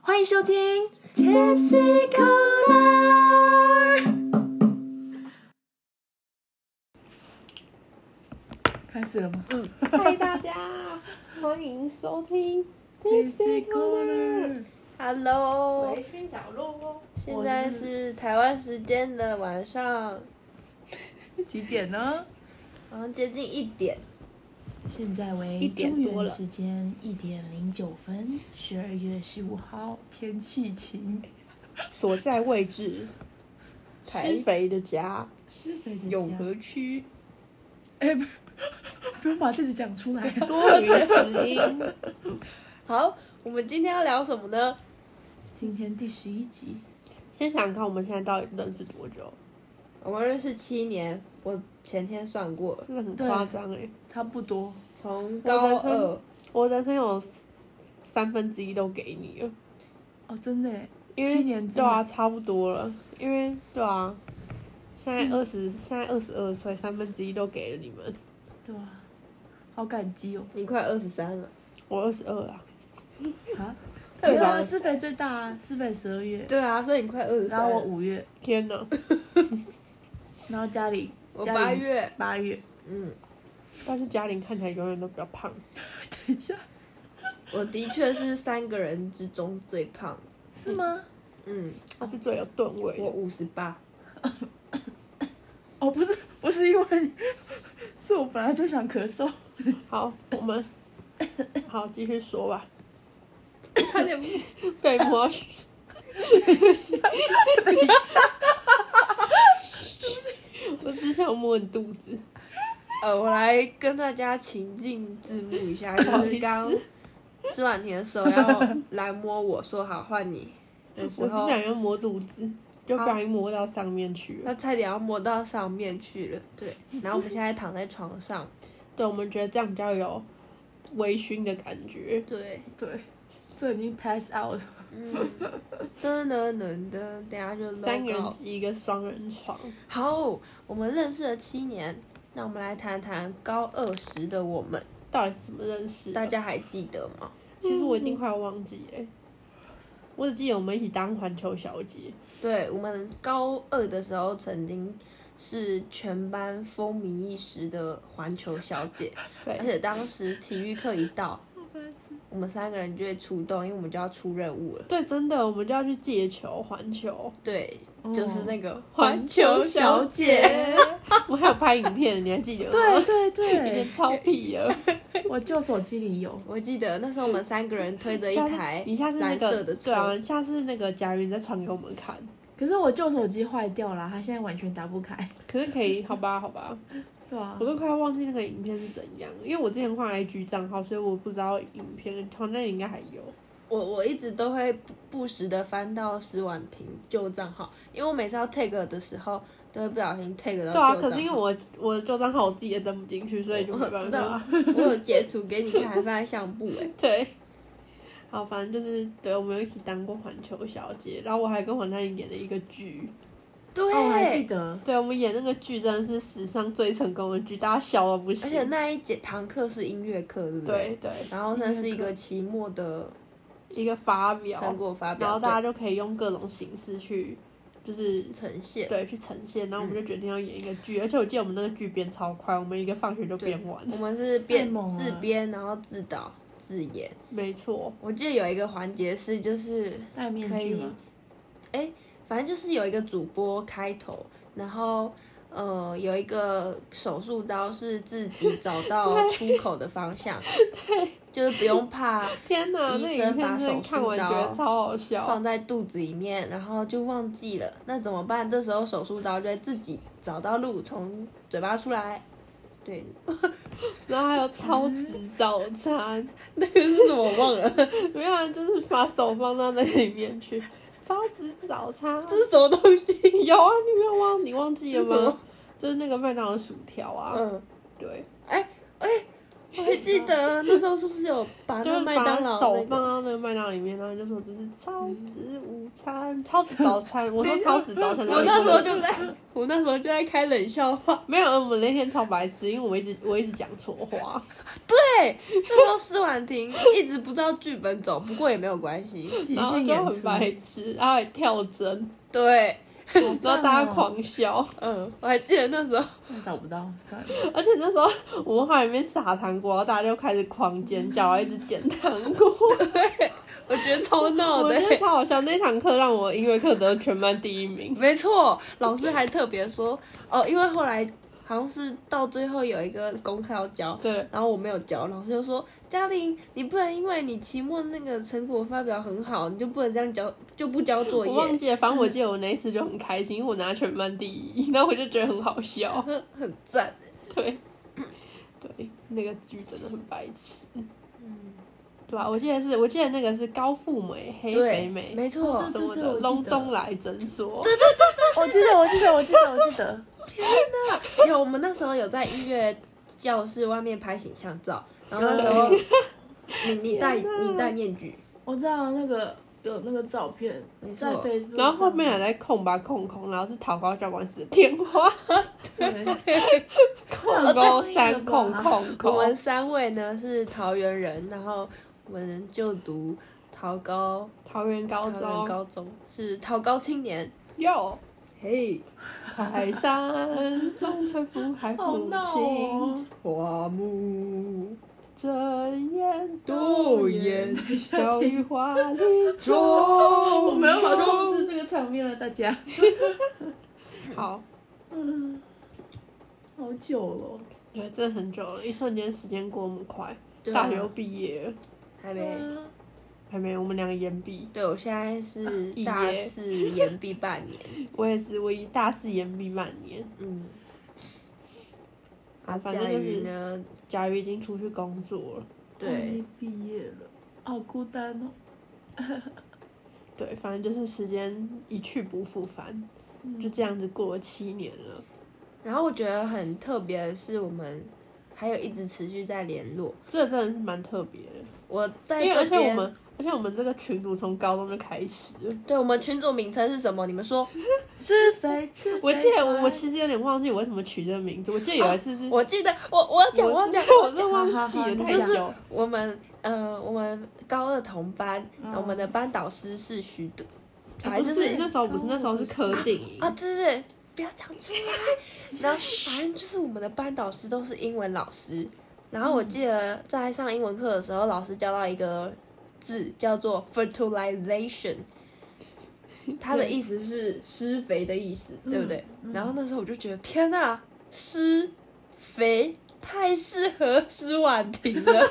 欢迎收听 Tipsy Corner。开始了吗？嗯，欢迎，大家欢迎收听 Tipsy Corner。Hello，微醺角落，现在是台湾时间的晚上，几点呢？好像接近一点。现在为一点中多时间一点零九分，十二月十五号，天气晴。所在位置 台北的家，是北的永和区，哎，不，不用把地址讲出来。多余时音。好，我们今天要聊什么呢？今天第十一集，先想想看，我们现在到底认识多久？我们认识七年，我前天算过了，真的很夸张哎！差不多。从高二，我人生有三分之一都给你了，哦，真的耶，因为七年之对啊，差不多了。因为对啊，现在二十，现在二十二岁，三分之一都给了你们。对啊，好感激哦。你快二十三了。我二十二啊，啊，对吧没有啊，施肥最大啊，施肥十二月，对啊，所以你快二十三。然后我，五月，天哪！然后家里我八月，八月，嗯，但是嘉玲看起来永远都比较胖。等一下，我的确是三个人之中最胖。是吗？嗯，他是最有吨位我。五十八。哦，不是，不是因为，是我本来就想咳嗽。好，我们 好继续说吧。差点被摸。我只想摸你肚子。呃，我来跟大家情境字幕一下，就是刚吃完甜的时候要来摸我说好换你 的时我是候，想要摸肚子，就不小心摸到上面去了。那差点要摸到上面去了。对，然后我们现在躺在床上，对，我们觉得这样比较有微醺的感觉。对，对，这已经 pass out 了。嗯，噔噔噔噔，等下就三个 logo 人挤一个双人床，好，我们认识了七年，那我们来谈谈高二时的我们，到底是怎么认识的？大家还记得吗？其实我已经快要忘记了，我只记得我们一起当环球小姐。对，我们高二的时候曾经是全班风靡一时的环球小姐，而，且当时体育课一到，我们三个人就会出动，因为我们就要出任务了。对，真的，我们就要去借球环球。对，就是那个环球小姐。我还有拍影片，你还记得吗？对对以对前，超屁的。我旧手机里有。我记得那时候我们三个人推着一下次台你下次那蓝色个对啊，下次那个贾云再传给我们看。可是我旧手机坏掉了，它现在完全打不开。可是可以，好吧，好吧，对啊我，都快要忘记那个影片是怎样，因为我之前换 IG 账号，所以我不知道影片，好像应该还有。我我一直都会不不时的翻到施婉婷旧账号，因为我每次要 take 的时候都会不小心 take 到对啊，旧账号可是因为我我的旧账号我自己也登不进去，所以就没我办知道法。，我有截图给你看，还放在相簿哎。对，好，反正就是对，我们一起当过环球小姐，然后我还跟黄嘉玲演了一个剧。对，哦，我还记得。对，我们演那个剧真的是史上最成功的剧，大家笑到不行。而且那一节堂课是音乐课，对不对对，然后那是一个期末的一个发表，成果发表，然后大家就可以用各种形式去，就是呈现。对去呈现，然后我们就决定要演一个剧，而且我记得我们那个剧编超快，我们一个放学就编完。我们是编自编，然后自导自演。没错，我记得有一个环节是就是戴面具吗？，哎，反正就是有一个主播开头，然后呃有一个手术刀是自己找到出口的方向，就是不用怕天哪，医那生把手看完觉术刀得超好笑放。在肚子里面，然后就忘记了，那怎么办？这时候手术刀就会自己找到路从嘴巴出来。对，然后还有超级早餐，那个是什么忘了，没有啊，就是把手放到那里面去。超值早餐这是什么东西？有啊，你没有忘，你忘记了吗？就是那个麦当劳薯条啊，嗯，对，哎哎，我还记得那时候是不是有把就是麦当把手劳那个放到那个麦当劳里面，然后就说这是超值午餐、超值早餐。我说超值早餐，我那时候就在，我那时候就在开冷笑话。没有，我们那天超白痴，因为我一直我一直讲错话。对，那时候施婉婷一直不知道剧本走，不过也没有关系。即然后就很出，白痴，然后还跳针，对，然后大家狂笑，嗯，我还记得那时候，找不到，算了。而且那时候我们还里面撒糖果，然后大家就开始狂尖叫，然后一直捡糖果，我觉得超闹的我觉。得超好笑。那堂课让我音乐课得全班第一名，没错，老师还特别说，哦，因为后来好像是到最后有一个功课要交，对，然后我没有交，老师就说嘉玲，你不能因为你期末那个成果发表很好，你就不能这样交，就不交作业，我忘记了，反正我记得我那一次就很开心，因为我拿全班第一，然后我就觉得很好笑。很很赞。对，对，那个剧真的很白痴。对吧？我记得是，我记得那个是高富美、黑肥，美没错，什么的，隆中来诊所。我记得，我记得，我记得，我记得。有我们那时候有在音乐教室外面拍形象照，然后那时候 你你戴你戴面具，我知道那个有那个照片你在错 Facebook，然后后面还在空吧空空，然后是桃高教官室的电话，空 高三空空我们。三位呢是桃园人，然后我们就读桃高桃园高桃园中高中，是桃高青年。哟，嘿，海山中吹拂海风清，花木睁眼多言，小雨花里中我没有办法控制这个场面了，大家。好，嗯，好久了。对，真的很久了，一瞬间时间过那么快，大学又毕业了，还没。嗯还没，我们两个延毕，对，我现在是大四延毕半年，我也是，我一大四延毕半年，嗯。啊反正就是瑜呢？佳瑜已经出去工作了，对，还毕业了，好孤单哦。对，反正就是时间一去不复返，嗯就这样子过了七年了。然后我觉得很特别的是，我们还有一直持续在联络。这真的是蛮特别的，我在而这边，且我们，而且我们这个群组从高中就开始了。对我们群组名称是什么？你们说？是非是非我记得我我其实有点忘记我为什么取这个名字，我记得有一次是，我记得我我要讲我我要讲，我真忘记了，你讲太久。我们呃我们高二同班，嗯我们的班导师是徐德，反正就是是那时候不是，那时候是柯定啊，对对对，不要讲出来。然后反正就是我们的班导师都是英文老师。然后我记得在上英文课的时候，老师教到一个字叫做 fertilization，它的意思是施肥的意思，对不对？然后那时候我就觉得天呐，施肥太适合施婉婷了，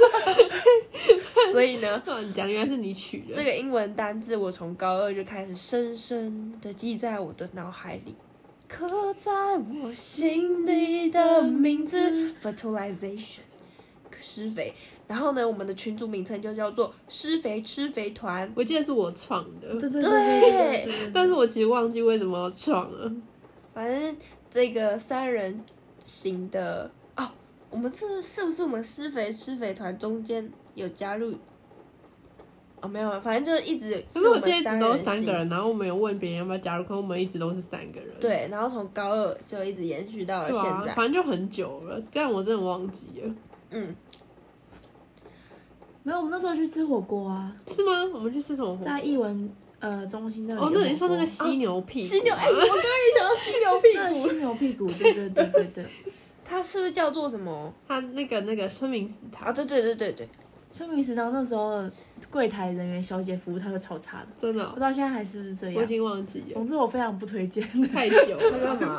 所以呢，讲原来是你取的，这个英文单字我从高二就开始深深的记在我的脑海里，刻在我心底的名字 fertilization，施肥。然后呢，我们的群组名称就叫做施肥吃肥团。我记得是我创的，对对对对对对。但是我其实忘记为什么要创了。反正这个三人行的哦，我们是是不是我们施肥吃肥团中间有加入？哦，没有，反正就是一直可是我们我记得一直都是三个人，然后我们有问别人要不要加入，可是我们一直都是三个人。对，然后从高二就一直延续到了对啊，现在。反正就很久了，但我真的忘记了，嗯，没有，我们那时候去吃火锅啊，是吗？我们去吃什么火锅？在艺文呃中心那里。哦，那你说那个犀牛屁股？犀牛，哎、我刚刚也想到犀牛 屁股，那个犀牛屁股，对对对对对。它是不是叫做什么？它那个那个村民食堂啊，，对对对对对，村民食堂那时候柜台人员小姐服务态度超差的，真的哦、不知道现在还是不是这样。我已经忘记了，总之我非常不推荐。太久。干嘛？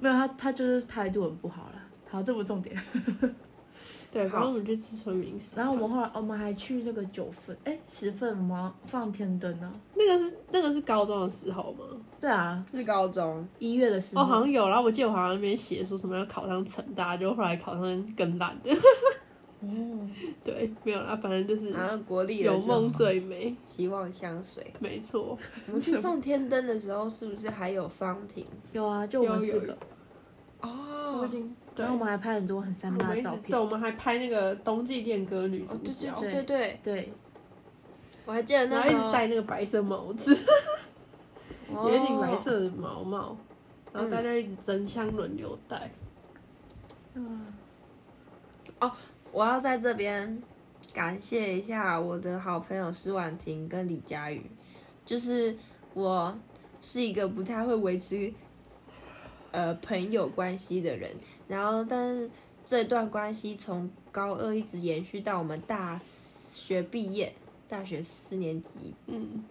没有他，他就是态度很不好了。好，这不重点。对，反正我们去吃春明食，然后我们后来我们还去那个九份，哎，十份吗？放天灯啊。那个是那个是高中的时候吗？对啊，是高中，一月的时候。哦，好像有，然后我记得我好像那边写说什么要考上成大，就后来考上更烂的。哦，对，没有啦，反正就是然后国立有梦最美，希望相随。没错。我们去 放天灯的时候，是不是还有方婷？有啊，就我们四个。我哦已，经对。然后我们还拍很多很三八的照对，片。我们还拍那个冬季恋歌女主哦，对角，对对对，对，我还记得那时候一直戴那个白色帽子，一顶白色的毛毛，然后大家一直争相轮流戴。嗯，哦我要在这边感谢一下我的好朋友施婉婷跟李佳宇，就是我是一个不太会维持呃朋友关系的人，然后但是这段关系从高二一直延续到我们大学毕业，大学四年级。嗯，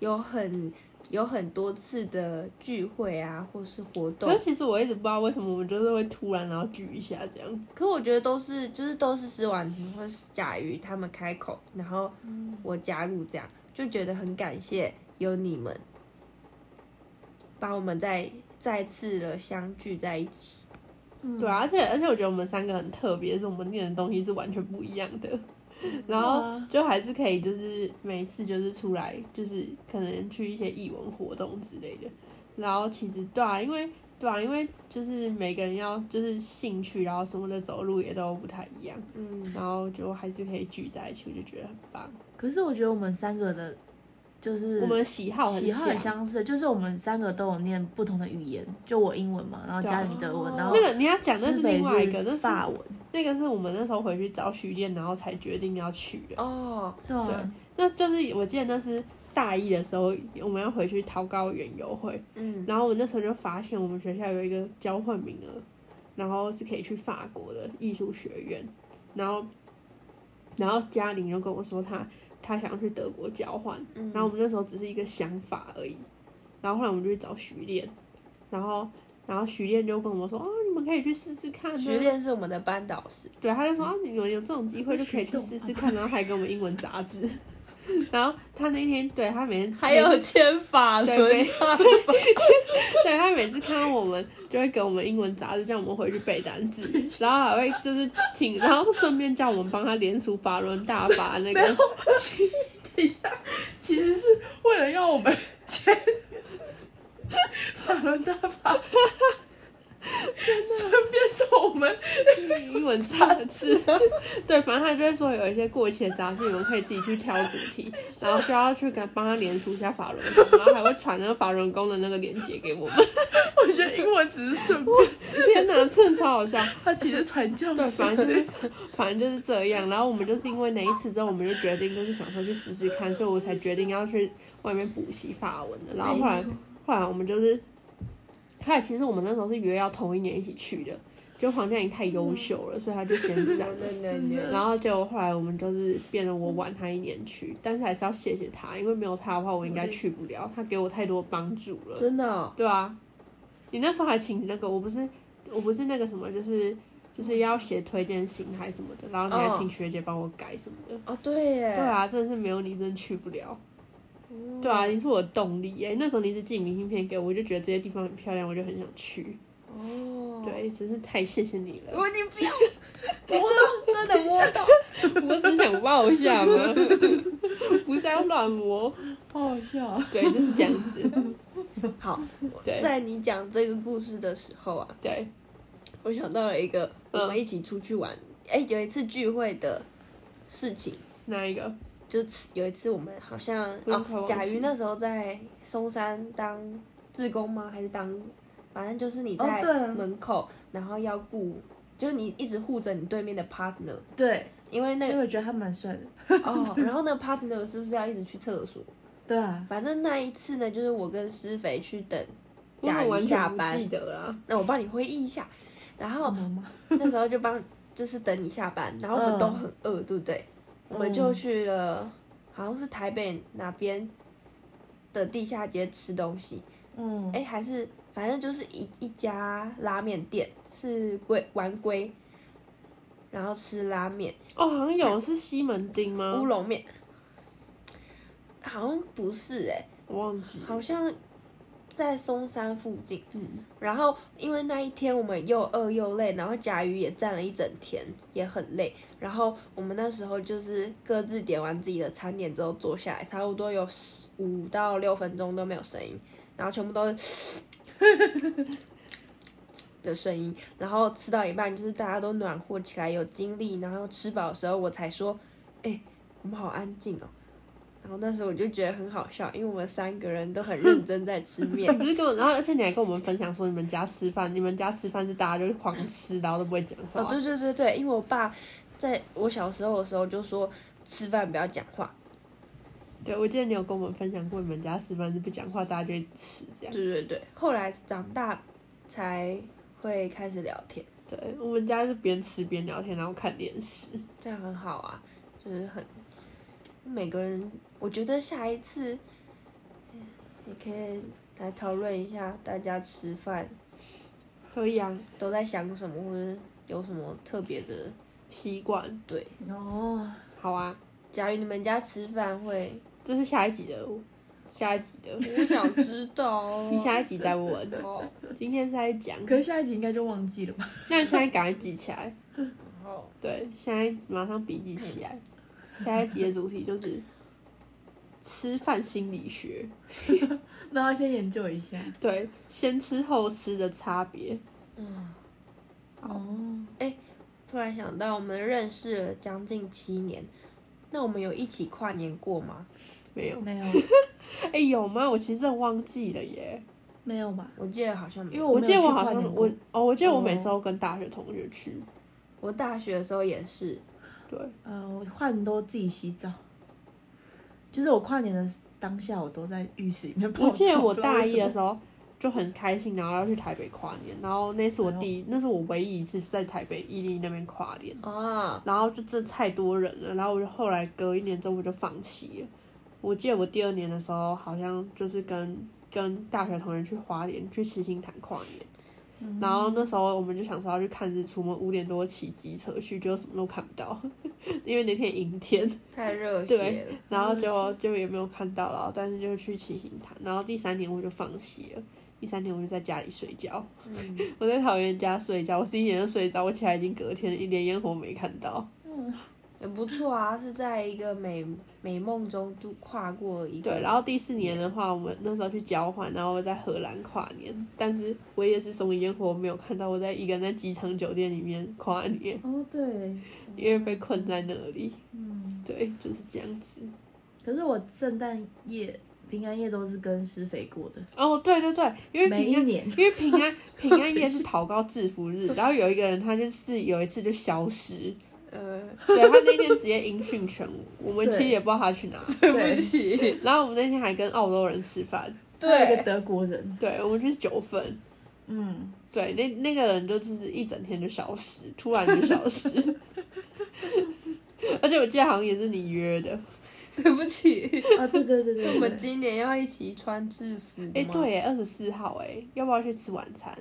有很有很多次的聚会啊，或是活动可是，其实我一直不知道为什么我们就是会突然然后聚一下这样。可我觉得都是就是都是施婉婷或是贾瑜他们开口，然后我加入这样，就觉得很感谢有你们，把我们再再次的相聚在一起。对啊，而且而且我觉得我们三个很特别，是我们念的东西是完全不一样的。然后就还是可以，就是每次就是出来，就是可能去一些艺文活动之类的。然后其实对啊，因为对啊，因为就是每个人要就是兴趣，然后什么的走路也都不太一样，嗯，然后就还是可以聚在一起，我就觉得很棒。可是我觉得我们三个的，就是我们喜好很喜好很。相似，就是我们三个都有念不同的语言，就我英文嘛，然后嘉玲德文，然后那个你要讲的是另外一个，那是是法文，那个是我们那时候回去找许念，然后才决定要去的。哦，对。啊，那就是我记得那是大一的时候，我们要回去桃高原游会，嗯，然后我那时候就发现我们学校有一个交换名额，然后是可以去法国的艺术学院，然后然后嘉玲就跟我说她她想要去德国交换，嗯。然后我们那时候只是一个想法而已，然后后来我们就去找徐练，然后然后徐练就跟我们说哦你们可以去试试看呢，徐练是我们的班导师，对，他就说啊，你们有这种机会就可以去试试看，然后还给我们英文杂志。然后他那天对他每天还有签法对 对他每次看到我们就会给我们英文杂志，叫我们回去背单词，然后还会就是请，然后顺便叫我们帮他连署法轮大法那个。等一下，其实是为了要我们签法轮大法，顺便说我们英文杂志，对，反正他就会说有一些过期的杂志，你们可以自己去挑主题，然后就要去跟帮他连出一下法轮功，然后还会传那个法轮功的那个链接给我们。我觉得英文只是顺便，天哪，真的超好笑。他其实传教对，士反正就是反正就是这样。然后我们就是因为那一次之后，我们就决定就是想说去试试看，所以我才决定要去外面补习法文的。然后后来后来我们就是，后来其实我们那时候是约要同一年一起去的，就黄佳颖太优秀了，所以他就先闪了。然后结果后来我们就是变得我晚他一年去，但是还是要谢谢他，因为没有他的话，我应该去不了。他给我太多帮助了。真的哦、对啊，你那时候还请那个，我不是我不是那个什么，就是就是要写推荐信还是什么的，然后你还哦请学姐帮我改什么的。哦，对耶，对啊，真的是没有你真的去不了。哦对啊，你是我的动力耶。那时候你一直寄明信片给我，我就觉得这些地方很漂亮，我就很想去。哦，对，真是太谢谢你了。我你不要，你这是真的摸到，我只想抱一下嘛，不是要乱摸。抱一下。对，就是这样子。好，在你讲这个故事的时候啊，对，我想到了一个嗯我们一起出去玩，哎、有一次聚会的事情，哪一个？就是有一次我们好像哦，我也快忘记甲鱼那时候在松山当志工吗？还是当，反正就是你在门口，然后要顾，就是你一直护着你对面的 partner，对，因为那个因为我觉得他蛮帅的。哦，然后那个 partner 是不是要一直去厕所？对啊，反正那一次呢，就是我跟施肥去等甲鱼下班记，得啦。那我帮你回忆一下，然后？那时候就帮，就是等你下班，然后我们都嗯很饿，对不对？我们就去了，好像是台北哪边的地下街吃东西，嗯，哎、还是反正就是一一家拉面店，是龟玩龟，然后吃拉面，哦，好像有是西门町吗？乌？龙面，好像不是哎、我忘记了。好像在松山附近。嗯，然后因为那一天我们又饿又累，然后甲鱼也站了一整天，也很累。然后我们那时候就是各自点完自己的餐点之后坐下来，差不多有五到六分钟都没有声音，然后全部都是，的声音，然后吃到一半就是大家都暖和起来，有精力，然后吃饱的时候我才说，哎、我们好安静哦。然后那时候我就觉得很好笑，因为我们三个人都很认 真在吃面你。不是跟我，然后而且你还跟我们分享说你们家吃饭，你们家吃饭是大家就是狂吃，然后都不会讲话。哦，对对对对，因为我爸在我小时候的时候就说吃饭不要讲话。对，我记得你有跟我们分享过，你们家吃饭是不讲话，大家就会吃这样。对对对，后来长大才会开始聊天，对，我们家是边吃边聊天，然后看电视。这样很好啊，就是很每个人，我觉得下一次嗯也可以来讨论一下大家吃饭可以啊，都在想什么，或者有什么特别的。习惯。对，哦，好啊，假如你们家吃饭会，这是下一集的，下一集的，我想知道。你下一集再问。哦，今天是在讲，可是下一集应该就忘记了吧？那你现在赶快记起来。好，对，现在马上笔记起来。下一集的主题就是吃饭心理学，那要先研究一下。对，先吃后吃的差别。嗯。哦，哎突然想到，我们认识了将近七年，那我们有一起跨年过吗？没有，没有，哎、有吗？我其实真的忘记了耶。没有吧？我记得好像没有，因为我记得我好像我哦，我记得我每哦次都跟大学同学去。我大学的时候也是，对，呃，我跨年都自己洗澡，就是我跨年的当下，我都在浴室里面泡澡。我记得我大一的时候就很开心，然后要去台北跨年，然后那是我第一，那是我唯一一次在台北伊利那边跨年。啊，然后就真的太多人了，然后我就后来隔一年之后我就放弃了。我记得我第二年的时候，好像就是跟跟大学同学去花莲去七星潭跨年，然后那时候我们就想说要去看日出，我们五点多骑机车去，就什么都看不到，因为那天阴天，太热对。然后就就也没有看到了，但是就去骑行潭，然后第三年我就放弃了。第三天我就在家里睡觉，嗯，我在桃园家睡觉，我十一点就睡着，我起来已经隔天一点烟火没看到。嗯也不错啊，是在一个美美梦中度跨过一个。对，然后第四年的话，我们那时候去交换，然后我在荷兰跨年，但是我也是什么烟火没有看到，我在一个人在机场酒店里面跨年，哦，对，因为被困在那里。嗯，对，就是这样子。可是我圣诞夜、平安夜都是跟施肥过的，哦，对对对，因为平安，每一年。因为平安平安夜是祷告制服日，然后有一个人他就是有一次就消失，呃，对他那天直接音讯全无，我们其实也不知道他去哪。对不起，然后我们那天还跟澳洲人吃饭，还有一个，德国人，对我们去九份。嗯，对，那那个人就就是一整天就消失，突然就消失。而且我记得好像也是你约的。对不起，啊，对对对对，我们今年要一起穿制服吗？哎、对耶，二十四号哎，要不要去吃晚餐？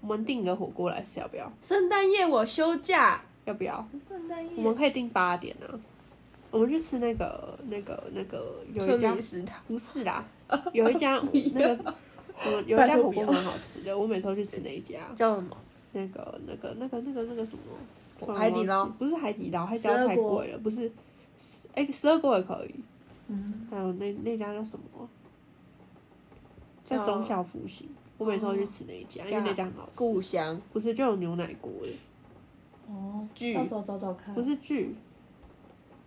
我们订个火锅来吃，要不要？圣诞夜我休假，要不要？圣诞夜我们可以定八点啊。我们去吃那个、那个、那个，有一家食堂。不是啦，有一家那个，我有一家火锅蛮好吃的，我每次都去吃那一家。叫什么？那个、那个、那个、那个、那个什么？海底捞不是海底捞，海底捞十二锅太贵了，不是。哎、十二锅也可以。嗯，还有那那家叫什么？在叫中小福星，我每次都去吃那一家，因为那家很好吃。故乡不是就有牛奶锅的，哦，剧到时候找找看。不是剧。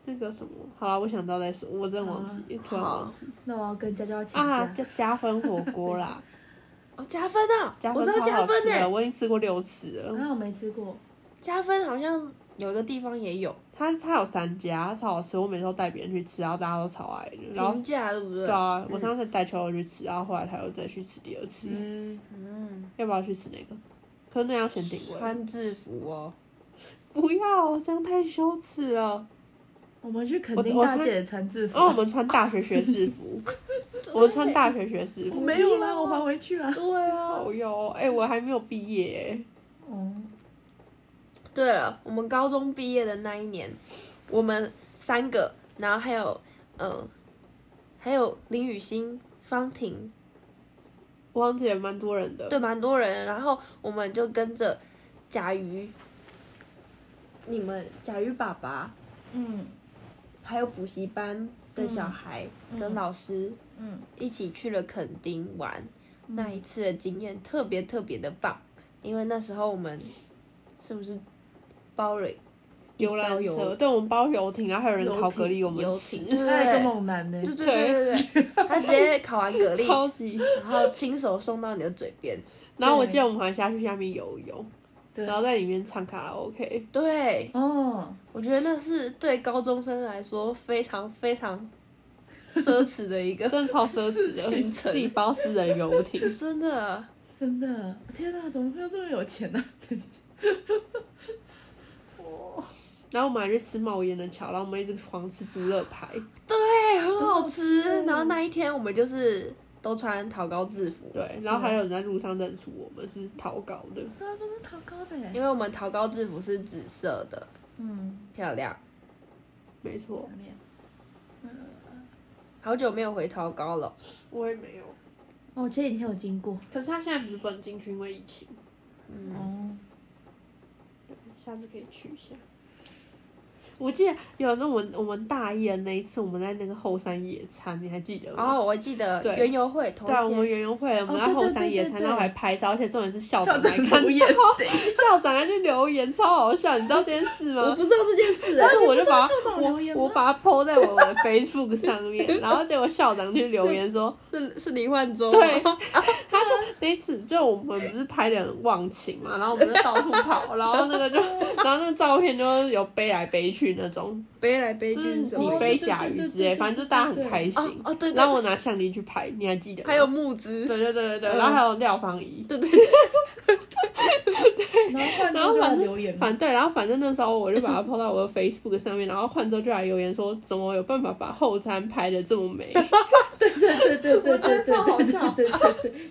那个什么，好了，我想到再说，我真的忘记，突然忘记那我要跟娇娇请啊，假。加加分火锅啦，哦，加分啊！加我知道分超好吃加分呢、的，我已经吃过六次了。啊，我没吃过。加分好像有个地方也有它它有三家，它超好吃，我每次都带别人去吃，然后大家都超爱的。然后评价，对不对？对啊，我上次带秋秋去吃，然后后来他又再去吃第二次，嗯，嗯，要不要去吃那个？可是那要先定位。穿制服哦，不要，这样太羞耻了。我们去肯定大姐穿制服然后啊。我们穿大学学制服，我们穿大学学士 我服。没有啦，我还回去了。对啊。哦哟，哎、我还没有毕业哎。哦，对了，我们高中毕业的那一年，我们三个，然后还有呃，还有林雨欣、方婷，我忘记了蛮多人的。对，蛮多人。然后我们就跟着甲鱼，你们甲鱼爸爸，嗯。还有补习班的小孩嗯。跟老师嗯，一起去了垦丁玩。那一次的经验特别特别的棒，因为那时候我们是不是包了一游览车，对，我们包游艇，然后还有人游烤蛤蜊我们。游吃艇，对他一个猛男呢，对对对对对，他直接烤完蛤蜊，超级。然后亲手送到你的嘴边。然后我记得我们还下去下面游泳，对然后在里面唱卡拉 OK。对，哦，我觉得那是对高中生来说非常非常奢侈的一个，真的超奢侈的，自己包私人游艇。真的。真的，天哪，怎么会有这么有钱呢？然后我们还去吃冒烟的桥，然后我们一直狂吃猪肉排。对，很好吃。吃然后那一天我们就是都穿桃高制服，对，然后还有人在路上认出我们是桃高的。对啊，说是桃高的耶，因为我们桃高制服是紫色的，嗯，漂亮。没错，好久没有回桃高了，我也没有。哦，前几天有经过，可是他现在不是不能进去，因为疫情。哦，下次可以去一下。我记得有那我们我们大一的那一次，我们在那个后山野餐，你还记得吗？然后我记得对。园游会同对啊，我们一天，园游会，我们在后山野餐，然后还拍照，而且重点是校校长来留言，校长还去留言，超好笑，你知道这件事吗？我不知道这件事、但是我就把我我把它 PO 在我的 Facebook 上面，然后结果校长去留言说，是是林焕洲吗？对，他说那次就我们不是拍的很忘情嘛，然后我们就到处跑，然后那个就，然后那个照片就是有背来背去那种，背来背去？你背甲鱼之类，反正就大家很开心。哦哦对对然后我拿相机去拍，你还记得吗？还有募资，对对对对对，嗯然后还有廖芳怡。对对对，然后换就来然后反正留言，反对，然后反正那时候我就把它 po 到我的 Facebook 上面，然后换周就来留言说，怎么有办法把后餐拍的这么美？对对对对对对对，超好笑对对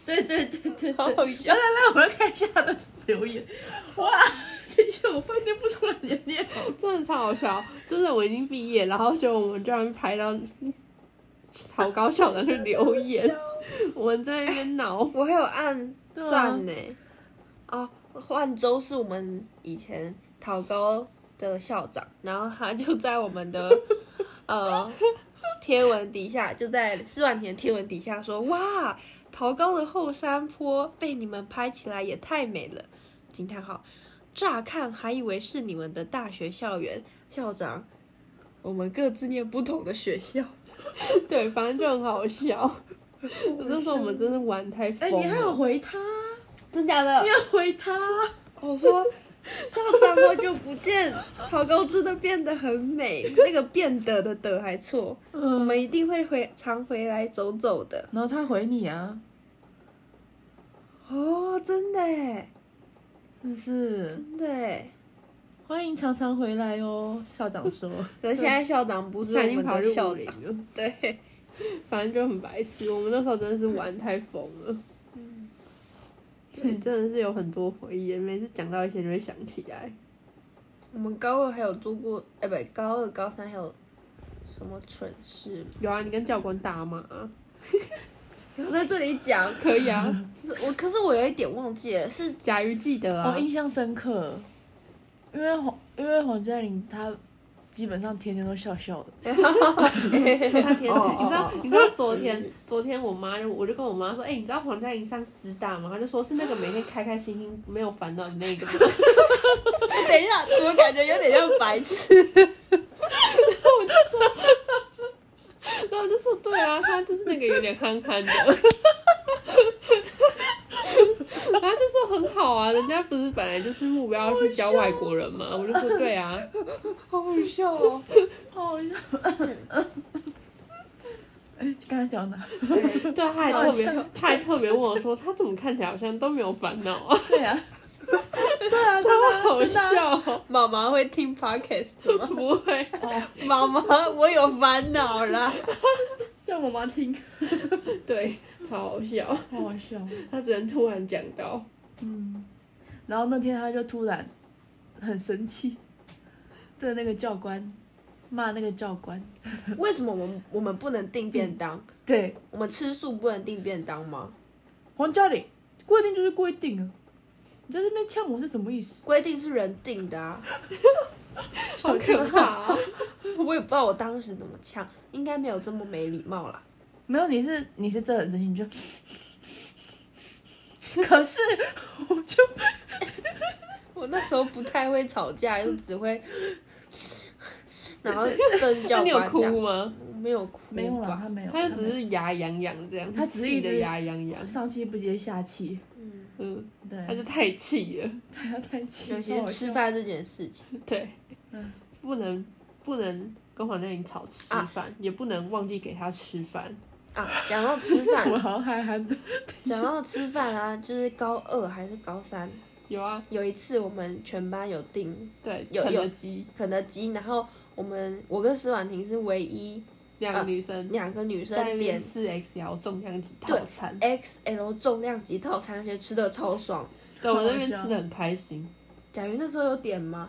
对对对对对，好来。来来，我们来看一下他的留言，哇，等一下我发念不出来你的念好，真的超好笑。就是我已经毕业，然后就我们居然拍到好高校的去留言，我们在那边闹。我还有按赞呢。哦，换州是我们以前桃高的校长，然后他就在我们的 呃贴文底下，就在施万田贴文底下说：“哇，桃高的后山坡被你们拍起来也太美了！”惊叹号！乍看还以为是你们的大学校园，校长，我们各自念不同的学校。对，反正就很好笑。那时候我们真的玩太疯哎，了。你还有回他，真假的你？要回他，我说校长好久不见，桃 高真的变得很美，那个变得的的还错，我嗯，们一定会回常回来走走的。然后他回你啊，哦，真的耶，是不是？真的耶。欢迎常常回来哦，校长说。可是现在校长不是我们的校长，了，对，反正就很白痴。我们那时候真的是玩太疯了。对，真的是有很多回忆，每次讲到一些就会想起来。我们高二还有做过，哎、不，高二高三还有什么蠢事？有啊，你跟教官打骂、我 在这里讲，可以啊。是 我可是我有一点忘记了，是甲鱼记得啊哦，，印象深刻，因为黄因为黄嘉玲她基本上天天都笑笑的，他 天哦你知道你知道昨天昨天我妈就我就跟我妈说，哎、你知道黄嘉玲上师大吗？她就说是那个每天开开心心没有烦恼的那个吗。等一下，怎么感觉有点像白痴？然后我就说对啊，他就是那个有点憨憨的。然后就说很好啊，人家不是本来就是目标要去教外国人嘛，我就说对啊，好好笑哦！好好笑。哎，刚才讲哪？对，他还特别他还特别问我说，他怎么看起来好像都没有烦恼啊，对啊，对啊，真的超好笑。哦，妈妈会听 podcast 吗？不会，妈妈，我有烦恼啦。叫妈妈听，对，超好笑，好好笑。他只能突然讲到，嗯，然后那天他就突然很生气，对那个教官。骂那个教官，为什么我们我们不能订便当？对。我们吃素不能订便当吗？黄嘉玲规定就是规定啊，你在这边呛我是什么意思？规定是人定的啊，好可怕啊！我也不知道我当时怎么呛，应该没有这么没礼貌啦。没有，你是你是真的很生气，你就 可是我就我那时候不太会吵架，就只会，然后真叫那你有哭吗？没有哭，没有啦，他。没有，他就只是牙痒痒这样，他只是气的一直牙痒痒，上气不接下气，嗯，嗯，对，他就太气了，对他太气，尤其是吃饭这件事情，对。嗯，不能不能跟黄嘉颖吵吃饭，也不能忘记给他吃饭。啊，讲到吃饭。我饭，好像憨憨的，讲到吃饭啊，就是高二还是高三，有啊，有一次我们全班有订对，有肯德基。肯德基，然后我们我跟施婉婷是唯一两个女生两个女生点四 XL 重量级套餐，XL 重量级套餐，而且吃的超爽。对，我那边吃的很开心，贾云那时候有点吗？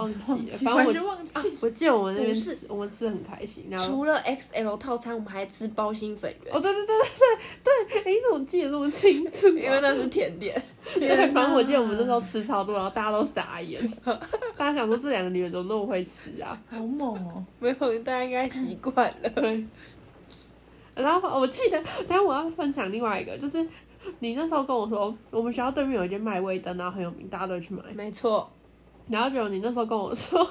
忘记了，反正我完全忘记，我记得我们那边吃，我们吃的很开心，然后。除了 XL 套餐，我们还吃包心粉圆，哦，对对对对对，哎，你怎么记得这么清楚啊？因为那是甜点。对，反正我记得我们那时候 吃超多，然后大家都傻眼，大家想说这两个女的怎么那么会吃啊？好猛哦，没有，大家应该习惯了。对。然后我记得，等下我要分享另外一个，就是你那时候跟我说，我们学校对面有一间麦味灯，然后很有名，大家都去买。没错，然后就你那时候跟我说，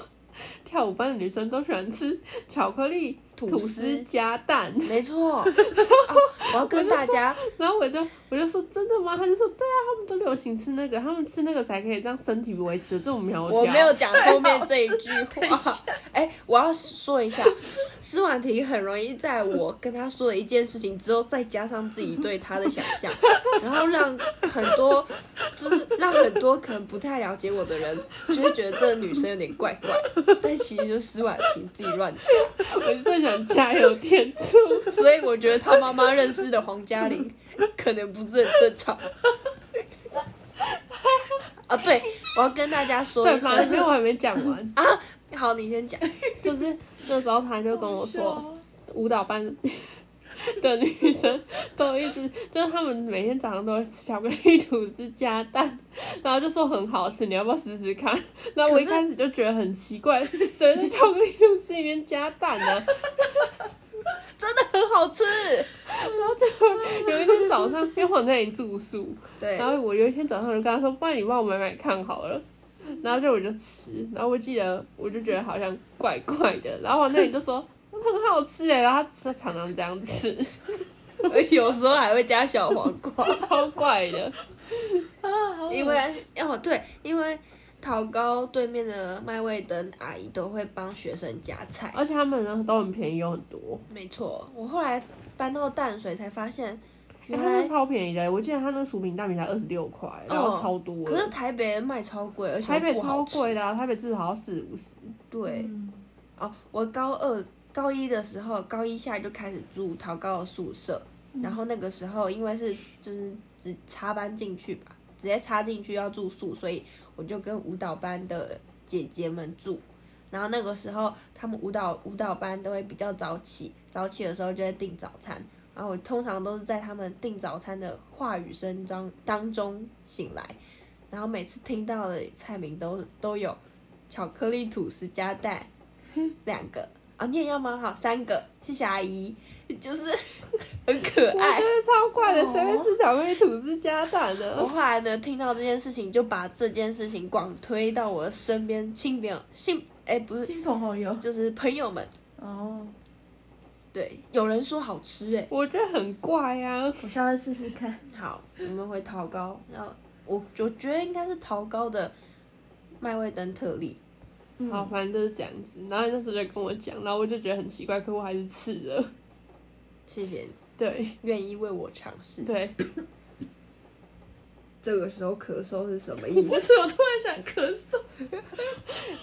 跳舞班的女生都喜欢吃 巧克力吐吐司司加蛋，没错。啊我要跟大家，然后我就我就说真的吗？他就说对啊，他们都流行吃那个，他们吃那个才可以让身体维持这种苗条。我没有讲后面这一 句话。哎、我要说一下，施婉婷很容易在我跟她说的一件事情之后，再加上自己对她的想象，然后让很多就是让很多可能不太了解我的人，就会觉得这个女生有点怪怪，但其实就是施婉婷自己乱讲。我就在想加油添醋。所以我觉得他妈妈认识的黄嘉玲可能不是很正常。啊，对，我要跟大家说对，一声因为我还没讲完，啊，好，你先讲。就是那时候他就跟我说，舞蹈班 的女生都一直就是他们每天早上都会吃巧克力吐司加蛋，然后就说很好吃，你要不要试试看？然后我一开始就觉得很奇怪，谁在巧克力吐司里面加蛋呢、真的很好吃。然后就有一天早上，因为我在你住宿，对，然后我有一天早上就跟他说，不然你帮我买买看好了。然后就我就吃，然后我记得我就觉得好像怪怪的，然后我那里就说很好吃哎，然后他他常常这样吃，有时候还会加小黄瓜，超怪的。啊，好因为哦对，因为桃高对面的麦味登阿姨都会帮学生夹菜。而且他们呢都很便宜，有很多，没错，我后来搬到淡水才发现，原来超便宜的。我记得他那个薯饼蛋饼才二十六块，然后超多的。可是台北卖超贵，而且台北超贵的、啊，台北至少要四五十。对，嗯哦，我高二、高一的时候，高一下就开始住桃高的宿舍，然后那个时候因为是就是只插班进去吧，直接插进去要住宿，所以我就跟舞蹈班的姐姐们住。然后那个时候，他们舞蹈舞蹈班都会比较早起，早起的时候就会订早餐。然后我通常都是在他们订早餐的话语声当当中醒来，然后每次听到的菜名都都有巧克力吐司加蛋，两个啊，你也要吗？好，三个，谢谢阿姨，就是 很可爱我觉。得超怪的，哦谁会吃巧克力吐司加蛋我呢？后来呢，听到这件事情，就把这件事情广推到我的身边亲朋亲，哎、不是，亲朋好友就是朋友们。哦，对，有人说好吃哎、我觉得很怪啊。我下次试试看。好，我们回桃糕，然后我我觉得应该是桃糕的麦味登特例。嗯好，反正就是这样子。然后你那时候就跟我讲，然后我就觉得很奇怪，可我还是吃了。谢谢你对愿意为我尝试。对，这个时候咳嗽是什么意 思？不是，我突然想咳嗽，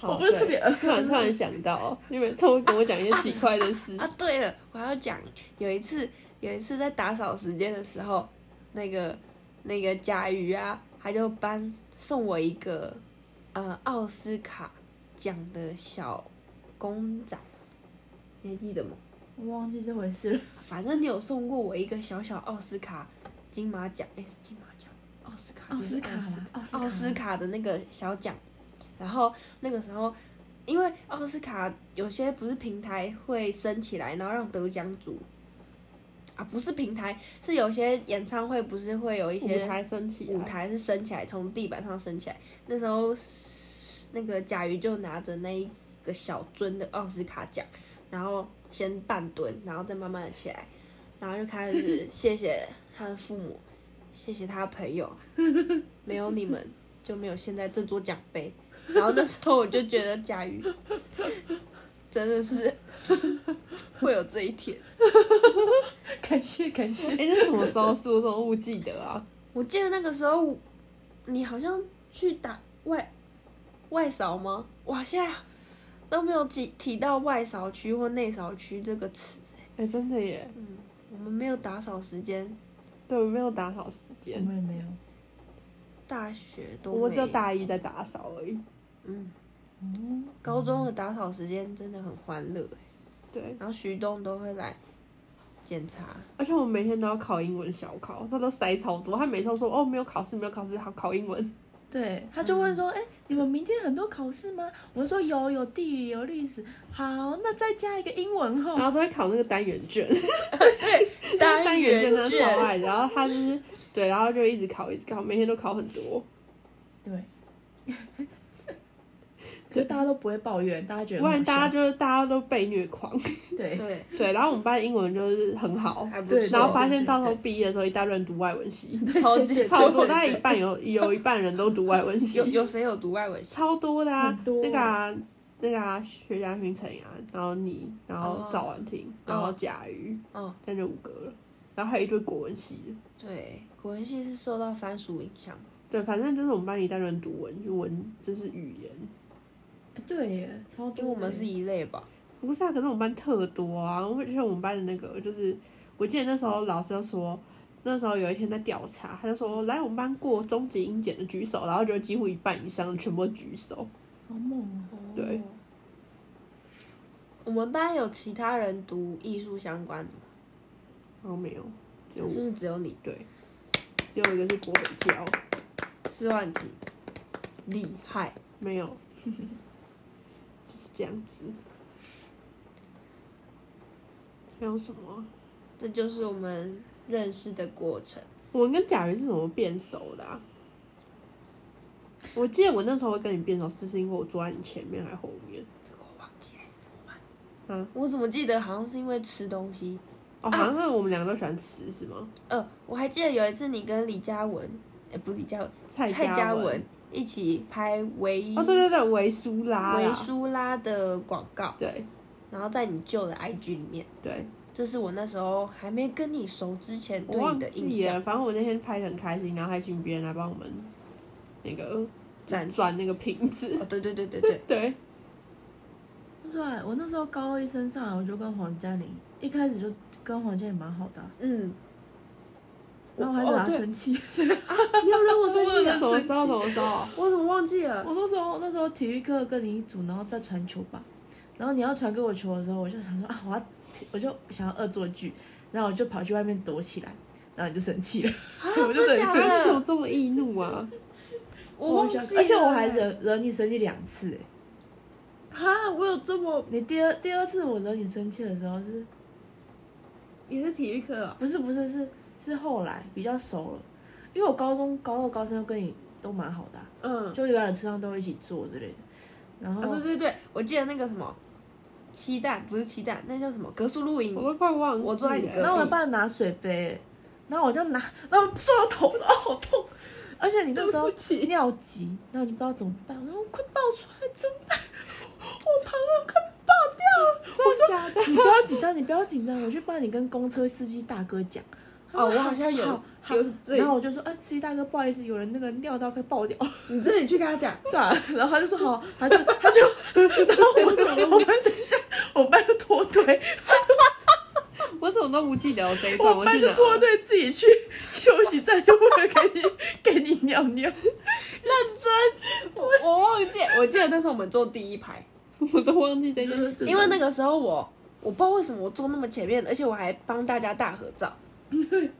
我不是特别对突然 突然想到，你每次会跟我讲一些奇怪的事。啊，对了，我还要讲，有一次有一次在打扫时间的时候，那个那个甲鱼啊，他就搬送我一个呃奥斯卡奖的小公仔，你还记得吗？我忘记这回事了。反正你有送过我一个小小奥斯卡金马奖，哎、是金马奖，奥斯卡，奥就是斯卡啦，奥斯奥斯卡的那个小奖，然后那个时候，因为奥斯卡有些不是平台会升起来，然后让得奖组啊，不是平台，是有些演唱会不是会有一些舞些台升起来，舞台是升起来，从地板上升起来。那时候那个甲鱼就拿着那一个小樽的奥斯卡奖，然后先半蹲，然后再慢慢的起来，然后就开始谢谢他的父母，谢谢他的朋友，没有你们就没有现在这座奖杯。然后那时候我就觉得甲鱼真的是 会有这一天。感谢感谢。哎、那什么时候事？我怎么不记得啊？我记得那个时候你好像去打外外扫吗？哇，现在都没有提提到外扫区或内扫区这个词。哎、真的耶，我们没有打扫时间，对，我没有打扫时我间，们也没有。大学都我只有大一在打扫而已。嗯，嗯，高中的打扫时间真的很欢乐欸，对，然后徐东都会来检查。而且我每天都要考英文小考，他都塞超多，他每次都说哦没有考试，没有考试，好考英文。对，他就问说：“哎、你们明天很多考试吗？”我说：“有，有地理，有历史。好，那再加一个英文然。后都会考那个单元卷，单单元卷他卷超爱，然后他就是对，然后就一直考，一直考，每天都考很多。”对。可是大家都不会抱怨，大家觉得不然大家就是大家都被虐狂，对对，对，然后我们班英文就是很好，还不对错。然后发现到时候对毕业的时候一大堆人读外文系，超级超多，大概一半有 有一半人都读外文系有，有谁有读外文系？超多的啊，多那个啊那个啊薛家勋、陈啊，然后你，然后哦赵婉婷，然后贾瑜，嗯，这样就五个了，然后还有一堆国文系的。对，国文系是受到番薯影响。对，反正就是我们班一代人读文，就文就是语言。对耶，超多。因为我们是一类吧。不是啊，可是我们班特多啊，而且我们班的那个就是，我记得那时候老师就说，那时候有一天在调查，他就说来我们班过中级英检的举手，然后就几乎一半以上全部举手。好猛哦。对哦，我们班有其他人读艺术相关的，然后没有，只有是不是只有你？对，只有一个是国北教，四万题，厉害。没有，就是这样子。还有什么？这就是我们认识的过程。我们跟贾云是怎么变熟的啊？我记得我那时候会跟你变熟，是是因为我坐在你前面还是后面？这个我忘记了，怎么办？嗯，我怎么记得好像是因为吃东西？哦，好像是我们两个都喜欢吃，是吗？呃，我还记得有一次你跟李嘉文，哎、不是李嘉文，蔡蔡嘉文一起拍维哦，对对对，维苏拉维啦，苏拉的广告，对。然后在你旧的 IG 里面，对，这是我那时候还没跟你熟之前对你的印象。反正我那天拍的很开心，然后还请别人来帮我们那个转转那个瓶子，哦，对对对对对，对，对，我那时候高一升上来，我就跟黄嘉玲一开始就跟黄嘉玲蛮好的啊、嗯，然后我还惹他生气。你 要惹我生气什了，么时候？什么着？我怎么忘记了？我那时候那时候体育课跟你一组，然后再传球吧。然后你要传给我球的时候，我就想说啊，我要我就想要恶作剧，然后我就跑去外面躲起来，然后你就生气了，我就真的假的惹你生气。怎么这么易怒啊？我忘记了，而且我还惹惹你生气两次哎。哈，我有这么你第二第二次我惹你生气的时候是也是体育课啊？不是不是是是后来比较熟了，因为我高中高二高三跟你都蛮好的啊、嗯，就有点车上都会一起坐之类的。然后、啊对对对，我记得那个什么鸡蛋不是鸡蛋，那叫什么格数露营我。都快忘了。我坐在你隔壁然后我还帮你拿水杯，然后我就拿，然后撞到头，然后好痛。而且你那时候尿急，然后你不知道怎么办，我说快爆出来怎么办？我膀胱快爆掉了。我说？你不要紧张，你不要紧张，我去帮你跟公车司机大哥讲。哦，我好像有有这然后我就说，哎、司机大哥，不好意思，有人那个尿道快爆掉。你自己去跟他讲。对啊，然后他就说好，他就他就，然后我们我们等一下，我们班就脱队，我怎么都不记得我这一段，我们班？就脱队自己去休息站，就为了给你给你尿尿。我我忘记，我记得那时候我们坐第一排，我都忘记这件事。因为那个时候我我不知道为什么我坐那么前面，而且我还帮大家大合照。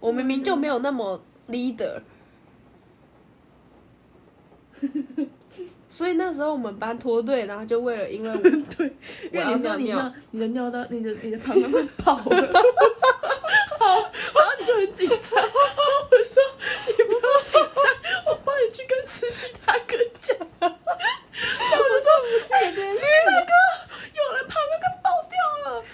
我明明就没有那么 leader，所以那时候我们班脱队，然后就为了因为我 对，因为你说你尿尿，你的尿到你的你的膀胱快爆了，我说 好，然后你就很紧张，然后我说你不要紧张，我帮你去跟实习大哥讲，然后我就说哎，实习大哥，有人膀胱快爆掉了。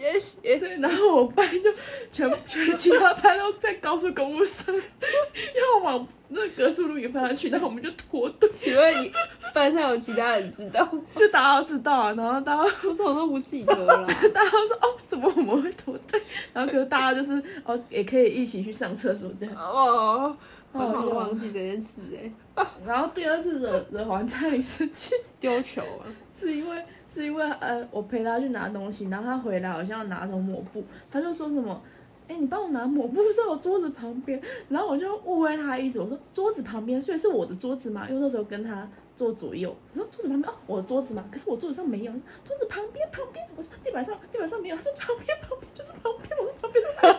谢谢。对，然后我班就全全其他班都在高速公路上要往那个格速路一个方向去，然后我们就脱队，请问你班上有其他人知道吗？就大家都知道啊，然后大家我说我都不记得了。大家都说哦，怎么我们会脱队？然后可是大家就是哦，也可以一起去上厕所这样。哦，我好像哦忘记这件事哎、然后第二次惹惹黄灿林生气，丢球啊！是因为是因为呃，我陪他去拿东西，然后他回来好像要拿什么抹布，他就说什么。哎、你帮我拿抹布在我桌子旁边，然后我就误会他的意思，我说桌子旁边，所以是我的桌子嘛？因为那时候跟他坐左右，我说桌子旁边哦，我的桌子嘛，可是我桌子上没有，桌子旁边旁边，我说地板上地板上没有，他说旁边旁边就是旁边，我说旁边是哪里？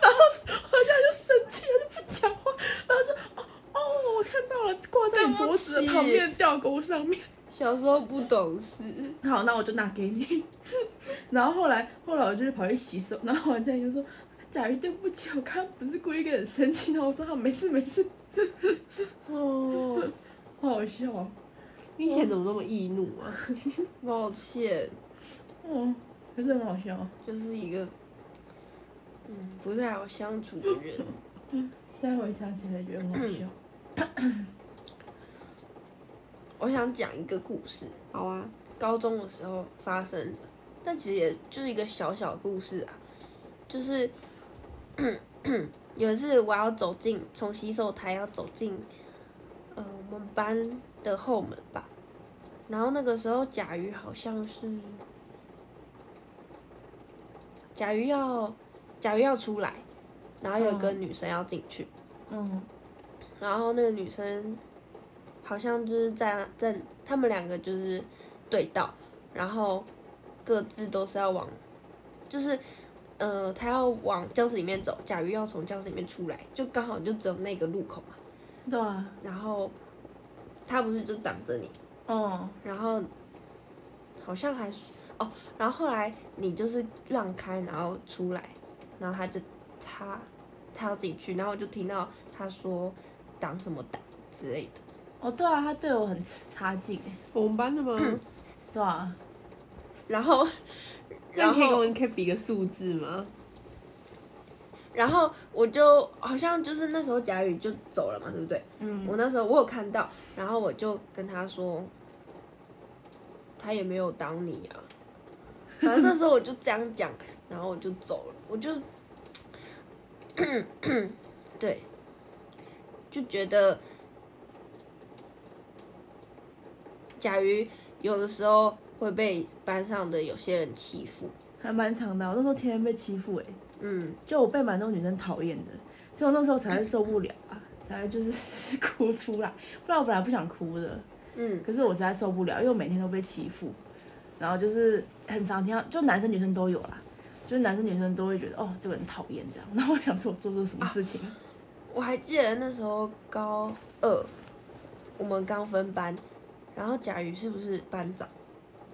然后我这样就生气了，就不讲话，然后说哦哦，我看到了，挂在你桌子旁边吊钩上面。小时候不懂事，好，那我就拿给你。然后后来后来我就跑去洗手，然后王佳怡就说：“贾瑜，对不起，我刚刚不是故意跟你生气。”然后我说：“好，没事没事。”哦，好好笑哦。你以前怎么那么易怒啊？抱歉，嗯，可是很好笑。就是一个嗯不太好相处的人。现在回想起来觉得很好笑。我想讲一个故事，好啊，高中的时候发生的，但其实也就是一个小小的故事啊，就是 有一次我要走进从洗手台要走进呃我们班的后门吧，然后那个时候甲鱼好像是甲鱼要甲鱼要出来，然后有一个女生要进去，嗯。然后那个女生好像就是在在他们两个就是对到，然后各自都是要往，就是呃，他要往教室里面走，甲鱼要从教室里面出来，就刚好就只有那个路口嘛。对啊，然后他不是就挡着你，哦然后好像还是哦，然后后来你就是让开，然后出来，然后他就他他要自己去，然后我就听到他说挡什么挡之类的。哦对啊，他对我很差劲哎。我们班的吗？对啊，然后，那然后，你可以跟我可以比个数字吗？然后我就好像就是那时候贾宇就走了嘛，对不对？嗯我那时候我有看到，然后我就跟他说，他也没有当你啊。反正那时候我就这样讲，然后我就走了，我就，对，就觉得甲鱼有的时候会被班上的有些人欺负，还蛮长的。我那时候天天被欺负哎。嗯，就我被蛮多女生讨厌的，所以我那时候才会受不了啊，才会就是哭出来。不然我本来不想哭的，嗯，可是我实在受不了，因为我每天都被欺负，然后就是很常听到，就男生女生都有啦，就是男生女生都会觉得哦这个人讨厌这样。然后我想说我做错什么事情？我还记得那时候高二，我们刚分班，然后甲鱼是不是班长？